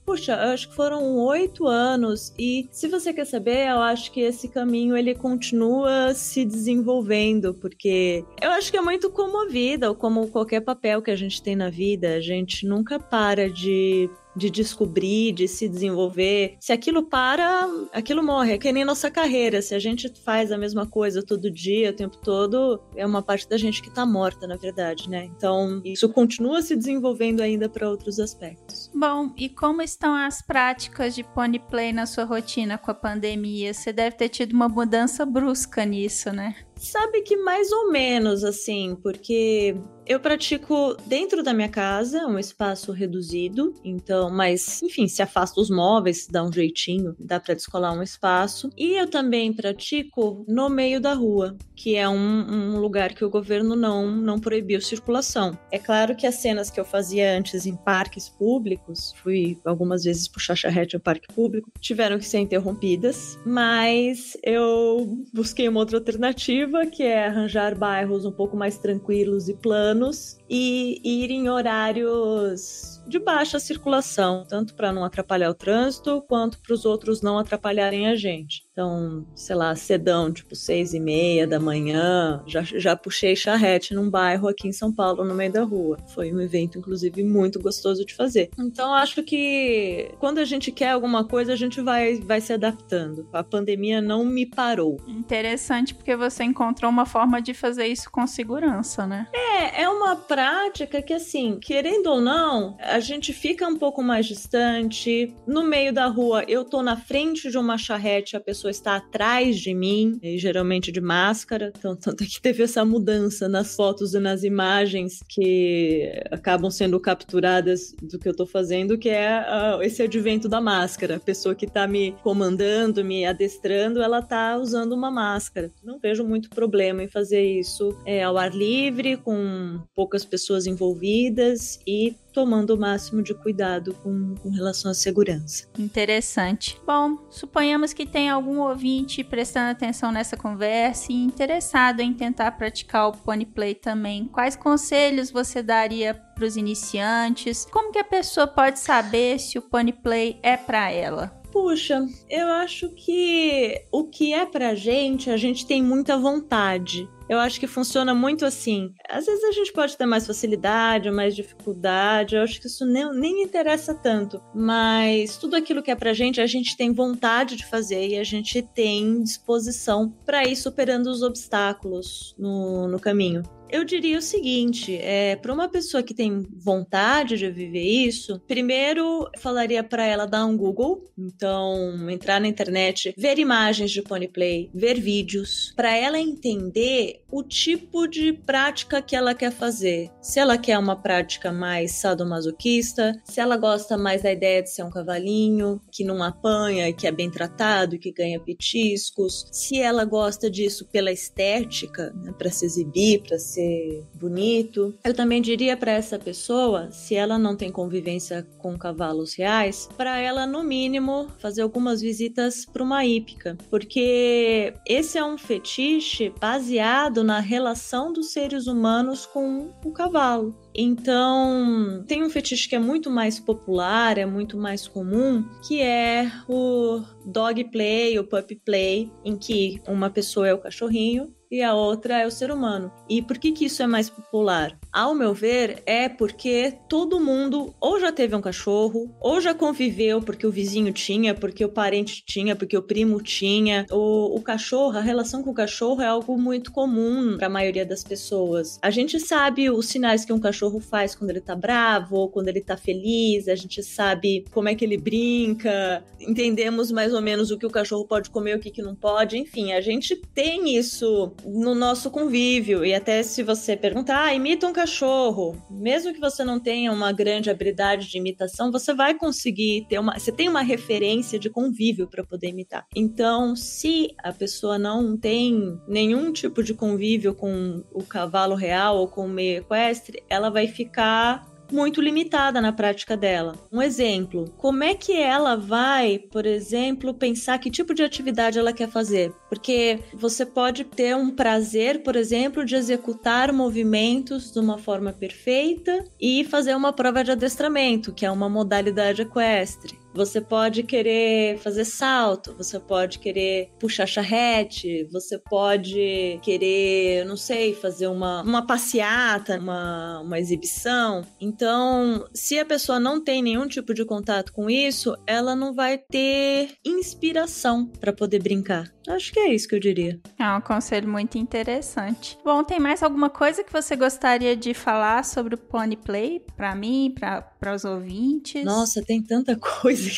Puxa, eu acho que foram oito anos e se você quer saber, eu acho que esse caminho ele continua se desenvolvendo, porque eu acho que é muito como a vida, ou como qualquer papel que a gente tem na vida, a gente nunca para de de descobrir, de se desenvolver. Se aquilo para, aquilo morre. É que nem nossa carreira. Se a gente faz a mesma coisa todo dia, o tempo todo, é uma parte da gente que tá morta, na verdade, né? Então, isso continua se desenvolvendo ainda para outros aspectos. Bom, e como estão as práticas de pony play na sua rotina com a pandemia? Você deve ter tido uma mudança brusca nisso, né? Sabe que mais ou menos assim, porque eu pratico dentro da minha casa, um espaço reduzido, então, mas enfim, se afasta os móveis, dá um jeitinho, dá para descolar um espaço. E eu também pratico no meio da rua, que é um, um, lugar que o governo não, não proibiu circulação. É claro que as cenas que eu fazia antes em parques públicos, fui algumas vezes puxar charrete em parque público, tiveram que ser interrompidas, mas eu busquei uma outra alternativa, que é arranjar bairros um pouco mais tranquilos e planos e ir em horários de baixa circulação, tanto para não atrapalhar o trânsito, quanto para os outros não atrapalharem a gente. Então, sei lá, cedão, tipo seis e meia da manhã, já, já puxei charrete num bairro aqui em São Paulo, no meio da rua. Foi um evento, inclusive, muito gostoso de fazer. Então, acho que quando a gente quer alguma coisa, a gente vai, vai se adaptando. A pandemia não me parou. Interessante, porque você encontrou uma forma de fazer isso com segurança, né? É, é uma prática que, assim, querendo ou não, a a gente fica um pouco mais distante. No meio da rua, eu tô na frente de uma charrete, a pessoa está atrás de mim, e geralmente de máscara. Então, tanto é que teve essa mudança nas fotos e nas imagens que acabam sendo capturadas do que eu tô fazendo, que é uh, esse advento da máscara. A pessoa que tá me comandando, me adestrando, ela tá usando uma máscara. Não vejo muito problema em fazer isso é, ao ar livre, com poucas pessoas envolvidas e tomando o máximo de cuidado com, com relação à segurança. Interessante. Bom, suponhamos que tem algum ouvinte prestando atenção nessa conversa e interessado em tentar praticar o pony play também. Quais conselhos você daria para os iniciantes? Como que a pessoa pode saber se o pony play é para ela? Puxa, eu acho que o que é pra gente, a gente tem muita vontade. Eu acho que funciona muito assim. Às vezes a gente pode ter mais facilidade mais dificuldade, eu acho que isso nem, nem interessa tanto. Mas tudo aquilo que é pra gente, a gente tem vontade de fazer e a gente tem disposição para ir superando os obstáculos no, no caminho. Eu diria o seguinte: é, para uma pessoa que tem vontade de viver isso, primeiro falaria para ela dar um Google, então entrar na internet, ver imagens de pony play, ver vídeos, para ela entender o tipo de prática que ela quer fazer. Se ela quer uma prática mais sadomasoquista, se ela gosta mais da ideia de ser um cavalinho que não apanha, que é bem tratado, que ganha petiscos, se ela gosta disso pela estética, né, para se exibir, para se ser bonito. Eu também diria para essa pessoa, se ela não tem convivência com cavalos reais, para ela no mínimo fazer algumas visitas para uma hípica, porque esse é um fetiche baseado na relação dos seres humanos com o cavalo. Então, tem um fetiche que é muito mais popular, é muito mais comum, que é o dog play, o puppy play, em que uma pessoa é o cachorrinho e a outra é o ser humano. E por que, que isso é mais popular? Ao meu ver, é porque todo mundo ou já teve um cachorro, ou já conviveu porque o vizinho tinha, porque o parente tinha, porque o primo tinha. O, o cachorro, a relação com o cachorro é algo muito comum para a maioria das pessoas. A gente sabe os sinais que um cachorro faz quando ele tá bravo, ou quando ele tá feliz, a gente sabe como é que ele brinca, entendemos mais ou menos o que o cachorro pode comer, o que, que não pode, enfim, a gente tem isso no nosso convívio. E até se você perguntar, ah, imita um cachorro, mesmo que você não tenha uma grande habilidade de imitação, você vai conseguir ter uma. Você tem uma referência de convívio para poder imitar. Então, se a pessoa não tem nenhum tipo de convívio com o cavalo real ou com o meio equestre, ela vai ficar muito limitada na prática dela. Um exemplo, como é que ela vai, por exemplo, pensar que tipo de atividade ela quer fazer? Porque você pode ter um prazer, por exemplo, de executar movimentos de uma forma perfeita e fazer uma prova de adestramento, que é uma modalidade equestre. Você pode querer fazer salto, você pode querer puxar charrete, você pode querer, não sei, fazer uma, uma passeata, uma, uma exibição. Então, se a pessoa não tem nenhum tipo de contato com isso, ela não vai ter inspiração para poder brincar. Acho que é isso que eu diria. É um conselho muito interessante. Bom, tem mais alguma coisa que você gostaria de falar sobre o Pony Play para mim, para os ouvintes? Nossa, tem tanta coisa.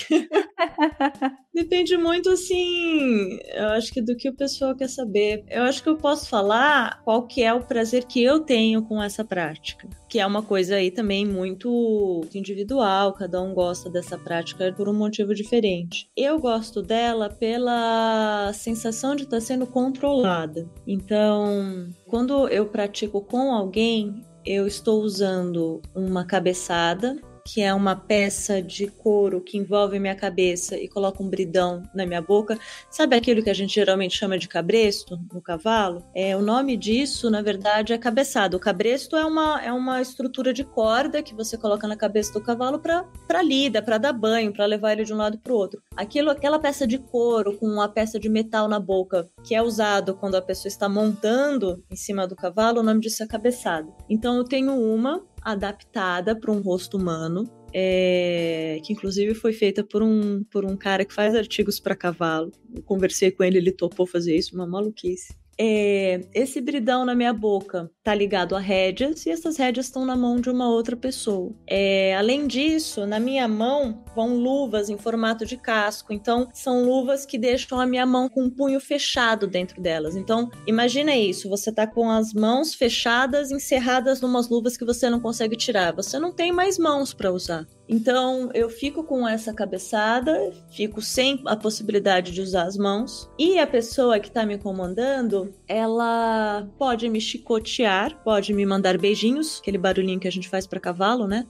Depende muito, assim, eu acho que do que o pessoal quer saber. Eu acho que eu posso falar qual que é o prazer que eu tenho com essa prática. Que é uma coisa aí também muito individual, cada um gosta dessa prática por um motivo diferente. Eu gosto dela pela sensação de estar sendo controlada. Então, quando eu pratico com alguém, eu estou usando uma cabeçada que é uma peça de couro que envolve minha cabeça e coloca um bridão na minha boca. Sabe aquilo que a gente geralmente chama de cabresto no cavalo? É, o nome disso, na verdade, é cabeçado. O cabresto é uma, é uma estrutura de corda que você coloca na cabeça do cavalo para lida, para dar banho, para levar ele de um lado para o outro. Aquilo, aquela peça de couro com uma peça de metal na boca, que é usado quando a pessoa está montando em cima do cavalo, o nome disso é cabeçado. Então eu tenho uma adaptada para um rosto humano, é, que inclusive foi feita por um, por um cara que faz artigos para cavalo. Eu conversei com ele, ele topou fazer isso, uma maluquice é, esse bridão na minha boca tá ligado a rédeas e essas rédeas estão na mão de uma outra pessoa. É, além disso, na minha mão vão luvas em formato de casco. Então, são luvas que deixam a minha mão com um punho fechado dentro delas. Então, imagina isso: você tá com as mãos fechadas, encerradas numas luvas que você não consegue tirar. Você não tem mais mãos para usar. Então eu fico com essa cabeçada, fico sem a possibilidade de usar as mãos. E a pessoa que tá me comandando, ela pode me chicotear, pode me mandar beijinhos, aquele barulhinho que a gente faz para cavalo, né?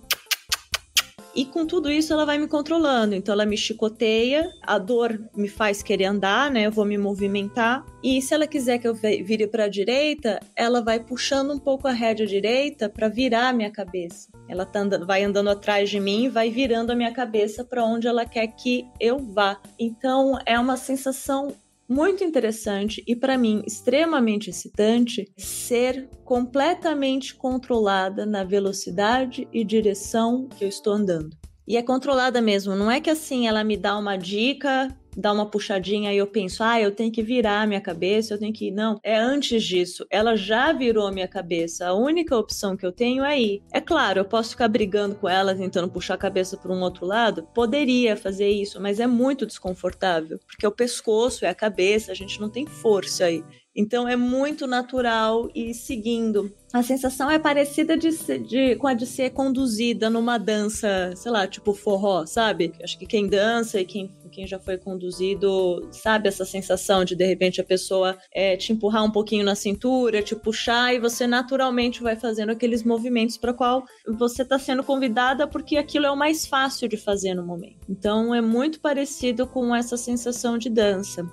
E com tudo isso ela vai me controlando. Então ela me chicoteia, a dor me faz querer andar, né? Eu vou me movimentar. E se ela quiser que eu vire para a direita, ela vai puxando um pouco a rédea direita para virar a minha cabeça. Ela tá andando, vai andando atrás de mim, vai virando a minha cabeça para onde ela quer que eu vá. Então é uma sensação muito interessante e para mim extremamente excitante ser completamente controlada na velocidade e direção que eu estou andando. E é controlada mesmo, não é que assim ela me dá uma dica dá uma puxadinha e eu penso, ah, eu tenho que virar a minha cabeça, eu tenho que. Não, é antes disso. Ela já virou a minha cabeça. A única opção que eu tenho é ir. É claro, eu posso ficar brigando com ela, tentando puxar a cabeça para um outro lado. Poderia fazer isso, mas é muito desconfortável, porque o pescoço, é a cabeça, a gente não tem força aí. Então é muito natural e seguindo. A sensação é parecida de, de, com a de ser conduzida numa dança, sei lá, tipo forró, sabe? Acho que quem dança e quem, quem já foi conduzido sabe essa sensação de de repente a pessoa é, te empurrar um pouquinho na cintura, te puxar e você naturalmente vai fazendo aqueles movimentos para qual você está sendo convidada porque aquilo é o mais fácil de fazer no momento. Então é muito parecido com essa sensação de dança.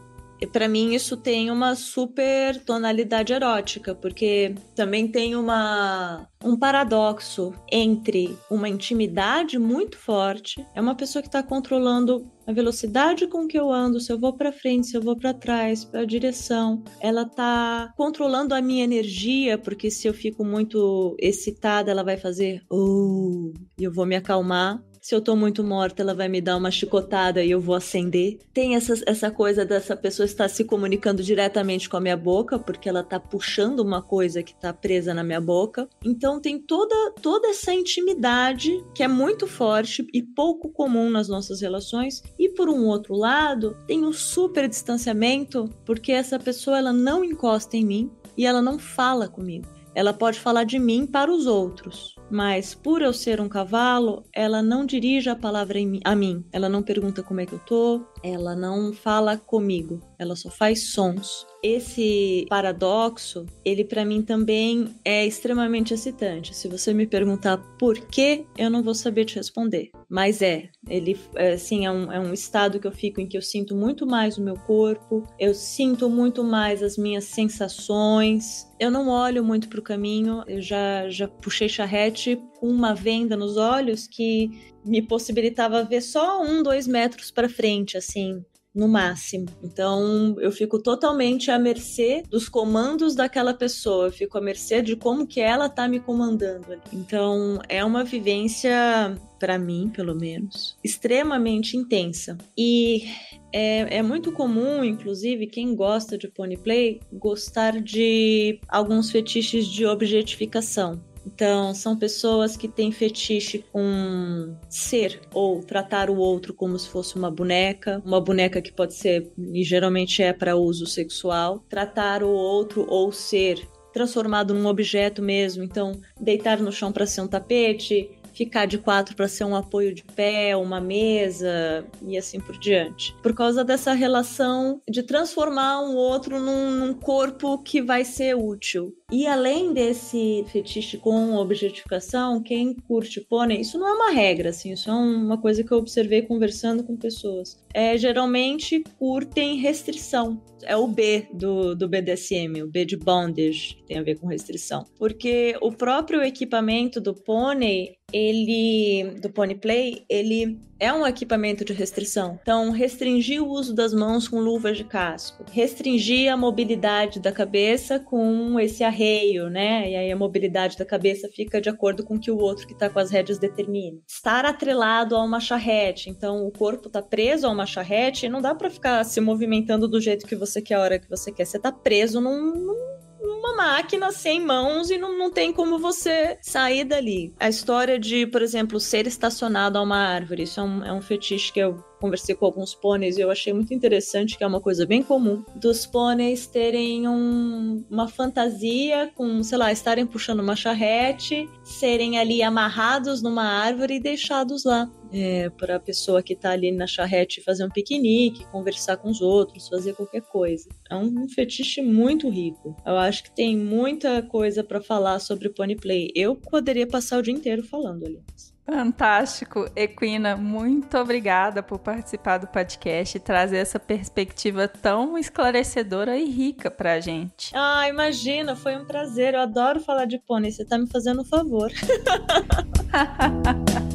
Para mim isso tem uma super tonalidade erótica, porque também tem uma um paradoxo entre uma intimidade muito forte, é uma pessoa que está controlando a velocidade com que eu ando, se eu vou para frente, se eu vou para trás, a direção. Ela tá controlando a minha energia, porque se eu fico muito excitada, ela vai fazer oh, e eu vou me acalmar. Se eu tô muito morta, ela vai me dar uma chicotada e eu vou acender. Tem essa, essa coisa dessa pessoa estar se comunicando diretamente com a minha boca, porque ela tá puxando uma coisa que tá presa na minha boca. Então tem toda, toda essa intimidade que é muito forte e pouco comum nas nossas relações. E por um outro lado, tem um super distanciamento, porque essa pessoa ela não encosta em mim e ela não fala comigo. Ela pode falar de mim para os outros, mas por eu ser um cavalo, ela não dirige a palavra a mim. Ela não pergunta como é que eu tô, ela não fala comigo, ela só faz sons. Esse paradoxo, ele para mim também é extremamente excitante. Se você me perguntar por que, eu não vou saber te responder. Mas é, ele assim é um, é um estado que eu fico em que eu sinto muito mais o meu corpo, eu sinto muito mais as minhas sensações. Eu não olho muito para o caminho, eu já já puxei charrete com uma venda nos olhos que me possibilitava ver só um, dois metros para frente, assim, no máximo. Então, eu fico totalmente à mercê dos comandos daquela pessoa, eu fico à mercê de como que ela tá me comandando. Então, é uma vivência para mim, pelo menos, extremamente intensa. E é, é, muito comum, inclusive, quem gosta de pony play, gostar de alguns fetiches de objetificação. Então, são pessoas que têm fetiche com ser ou tratar o outro como se fosse uma boneca, uma boneca que pode ser e geralmente é para uso sexual, tratar o outro ou ser transformado num objeto mesmo, então deitar no chão para ser um tapete, ficar de quatro para ser um apoio de pé, uma mesa e assim por diante. Por causa dessa relação de transformar um outro num, num corpo que vai ser útil. E além desse fetiche com objetificação, quem curte pônei, isso não é uma regra, assim, isso é uma coisa que eu observei conversando com pessoas. É, geralmente curtem restrição. É o B do, do BDSM, o B de bondage, tem a ver com restrição. Porque o próprio equipamento do pônei, ele do Pony Play, ele é um equipamento de restrição. Então, restringir o uso das mãos com luvas de casco, restringir a mobilidade da cabeça com esse arreio, né? E aí a mobilidade da cabeça fica de acordo com o que o outro que está com as rédeas determina. Estar atrelado a uma charrete, então o corpo está preso a uma charrete e não dá para ficar se movimentando do jeito que você quer a hora que você quer. Você está preso num, num uma máquina sem mãos e não, não tem como você sair dali. A história de, por exemplo, ser estacionado a uma árvore, isso é um, é um fetiche que eu conversei com alguns pôneis e eu achei muito interessante, que é uma coisa bem comum, dos pôneis terem um, uma fantasia com, sei lá, estarem puxando uma charrete, serem ali amarrados numa árvore e deixados lá. É, para a pessoa que está ali na charrete fazer um piquenique, conversar com os outros, fazer qualquer coisa. É um fetiche muito rico. Eu acho que tem muita coisa para falar sobre pony play. Eu poderia passar o dia inteiro falando, aliás. Fantástico. Equina, muito obrigada por participar do podcast e trazer essa perspectiva tão esclarecedora e rica pra gente. Ah, imagina, foi um prazer. Eu adoro falar de pônei, você tá me fazendo um favor.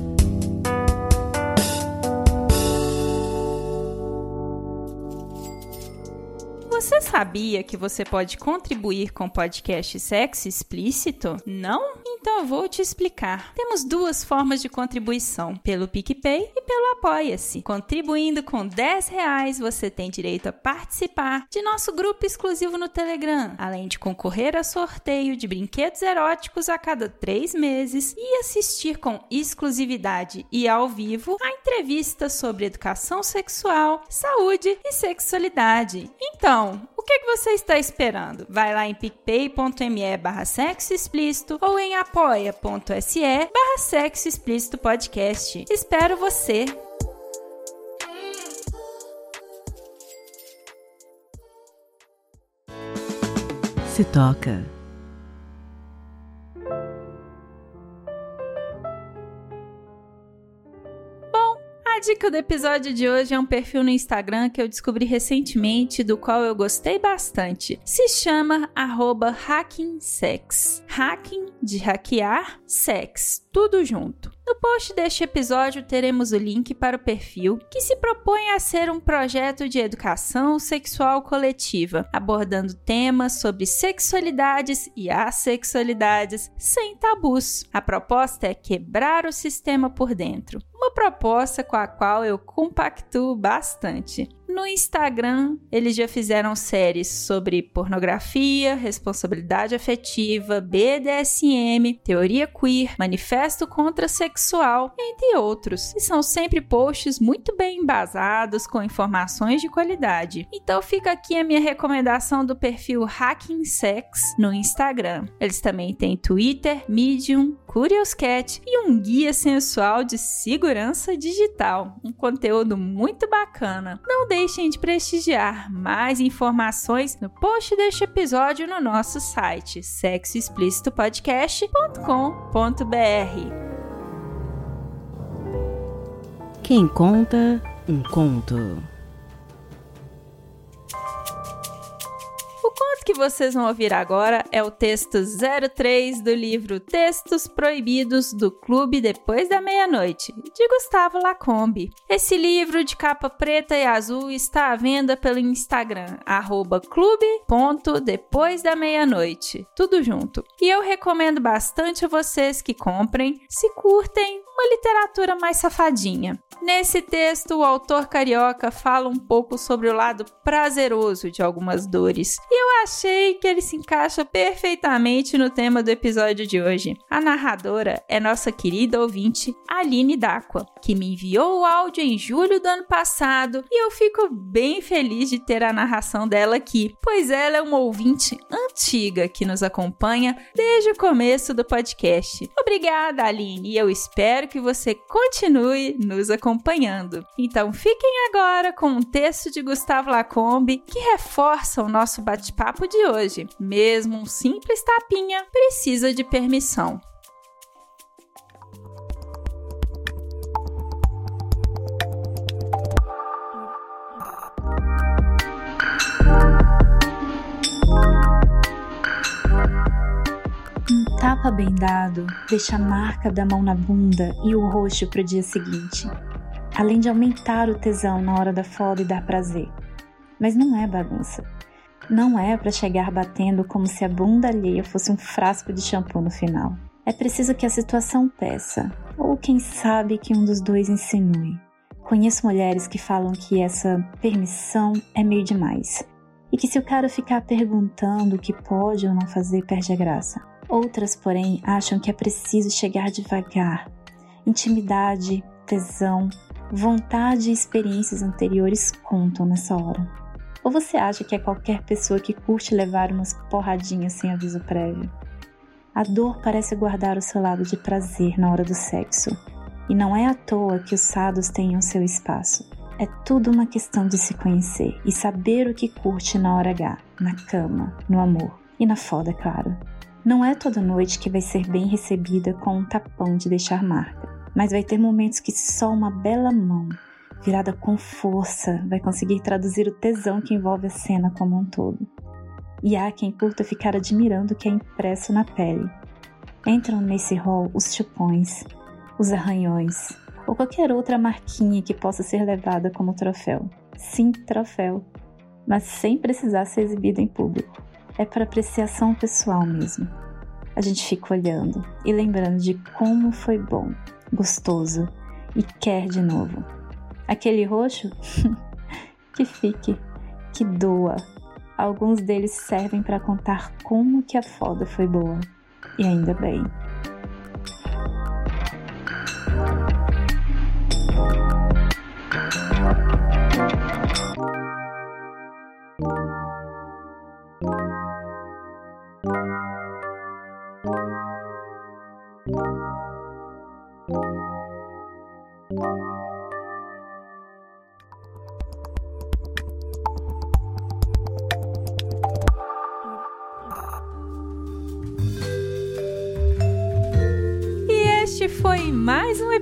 Você sabia que você pode contribuir com podcast Sexo Explícito? Não? Então eu vou te explicar. Temos duas formas de contribuição, pelo PicPay e pelo Apoia-se. Contribuindo com 10 reais, você tem direito a participar de nosso grupo exclusivo no Telegram, além de concorrer a sorteio de brinquedos eróticos a cada três meses e assistir com exclusividade e ao vivo a entrevistas sobre educação sexual, saúde e sexualidade. Então, o que, que você está esperando? Vai lá em picpay.me barra sexo explícito ou em apoia.se barra sexo explícito podcast. Espero você! Se toca. Dica do episódio de hoje é um perfil no Instagram que eu descobri recentemente, do qual eu gostei bastante. Se chama hackingsex. Hacking de hackear, sex, tudo junto. No post deste episódio teremos o link para o perfil, que se propõe a ser um projeto de educação sexual coletiva, abordando temas sobre sexualidades e assexualidades sem tabus. A proposta é quebrar o sistema por dentro, uma proposta com a qual eu compactuo bastante. No Instagram, eles já fizeram séries sobre pornografia, responsabilidade afetiva, BDSM, teoria queer, manifesto contra sexual, entre outros. E são sempre posts muito bem embasados com informações de qualidade. Então fica aqui a minha recomendação do perfil Hacking Sex no Instagram. Eles também têm Twitter, Medium, Curious Cat e um guia sensual de segurança digital. Um conteúdo muito bacana. Não deixem de prestigiar mais informações no post deste episódio no nosso site sexoexplicitopodcast.com.br. Quem conta um conto. Conto que vocês vão ouvir agora é o texto 03 do livro Textos Proibidos do Clube Depois da Meia-Noite, de Gustavo Lacombe. Esse livro de capa preta e azul está à venda pelo Instagram, arroba clube.depois da meia-noite, tudo junto. E eu recomendo bastante a vocês que comprem, se curtem uma literatura mais safadinha. Nesse texto, o autor carioca fala um pouco sobre o lado prazeroso de algumas dores, e eu achei que ele se encaixa perfeitamente no tema do episódio de hoje. A narradora é nossa querida ouvinte Aline D'Aqua, que me enviou o áudio em julho do ano passado, e eu fico bem feliz de ter a narração dela aqui, pois ela é uma ouvinte antiga que nos acompanha desde o começo do podcast. Obrigada, Aline, e eu espero que você continue nos acompanhando. Então fiquem agora com um texto de Gustavo Lacombe que reforça o nosso bate-papo de hoje. Mesmo um simples tapinha precisa de permissão. tapa bem dado deixa a marca da mão na bunda e o roxo para o dia seguinte, além de aumentar o tesão na hora da foda e dar prazer. Mas não é bagunça. Não é para chegar batendo como se a bunda alheia fosse um frasco de shampoo no final. É preciso que a situação peça, ou quem sabe que um dos dois insinue. Conheço mulheres que falam que essa permissão é meio demais. E que se o cara ficar perguntando o que pode ou não fazer, perde a graça. Outras, porém, acham que é preciso chegar devagar. Intimidade, tesão, vontade e experiências anteriores contam nessa hora. Ou você acha que é qualquer pessoa que curte levar umas porradinhas sem aviso prévio? A dor parece guardar o seu lado de prazer na hora do sexo. E não é à toa que os sados o seu espaço. É tudo uma questão de se conhecer e saber o que curte na hora H, na cama, no amor e na foda, é claro. Não é toda noite que vai ser bem recebida com um tapão de deixar marca, mas vai ter momentos que só uma bela mão, virada com força, vai conseguir traduzir o tesão que envolve a cena como um todo. E há quem curta ficar admirando o que é impresso na pele. Entram nesse rol os chupões, os arranhões, ou qualquer outra marquinha que possa ser levada como troféu. Sim, troféu, mas sem precisar ser exibido em público. É para apreciação pessoal mesmo. A gente fica olhando e lembrando de como foi bom, gostoso e quer de novo. Aquele roxo? que fique, que doa. Alguns deles servem para contar como que a foda foi boa. E ainda bem.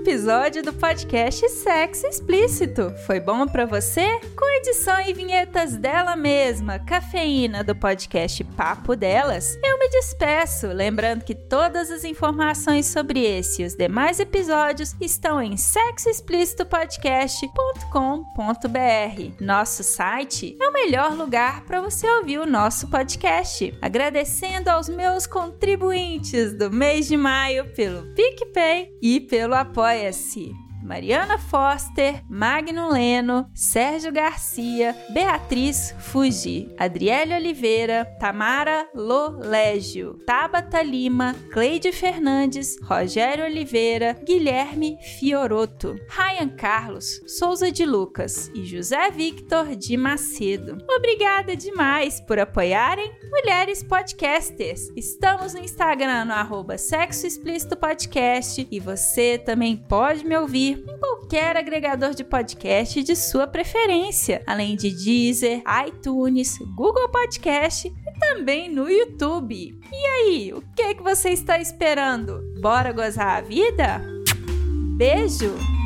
Episódio do podcast Sexo Explícito. Foi bom para você? Com edição e vinhetas dela mesma, Cafeína do podcast Papo Delas, eu despeço, lembrando que todas as informações sobre esse e os demais episódios estão em sexoexplicitopodcast.com.br. Nosso site é o melhor lugar para você ouvir o nosso podcast. Agradecendo aos meus contribuintes do mês de maio pelo PicPay e pelo Apoia-se. Mariana Foster, Magno Leno, Sérgio Garcia, Beatriz Fuji, Adriele Oliveira, Tamara Lolégio, Tabata Lima, Cleide Fernandes, Rogério Oliveira, Guilherme Fioroto, Ryan Carlos, Souza de Lucas e José Victor de Macedo. Obrigada demais por apoiarem Mulheres Podcasters. Estamos no Instagram no arroba Sexo Explícito Podcast e você também pode me ouvir em qualquer agregador de podcast de sua preferência, além de Deezer, iTunes, Google Podcast e também no YouTube. E aí, o que, é que você está esperando? Bora gozar a vida? Beijo!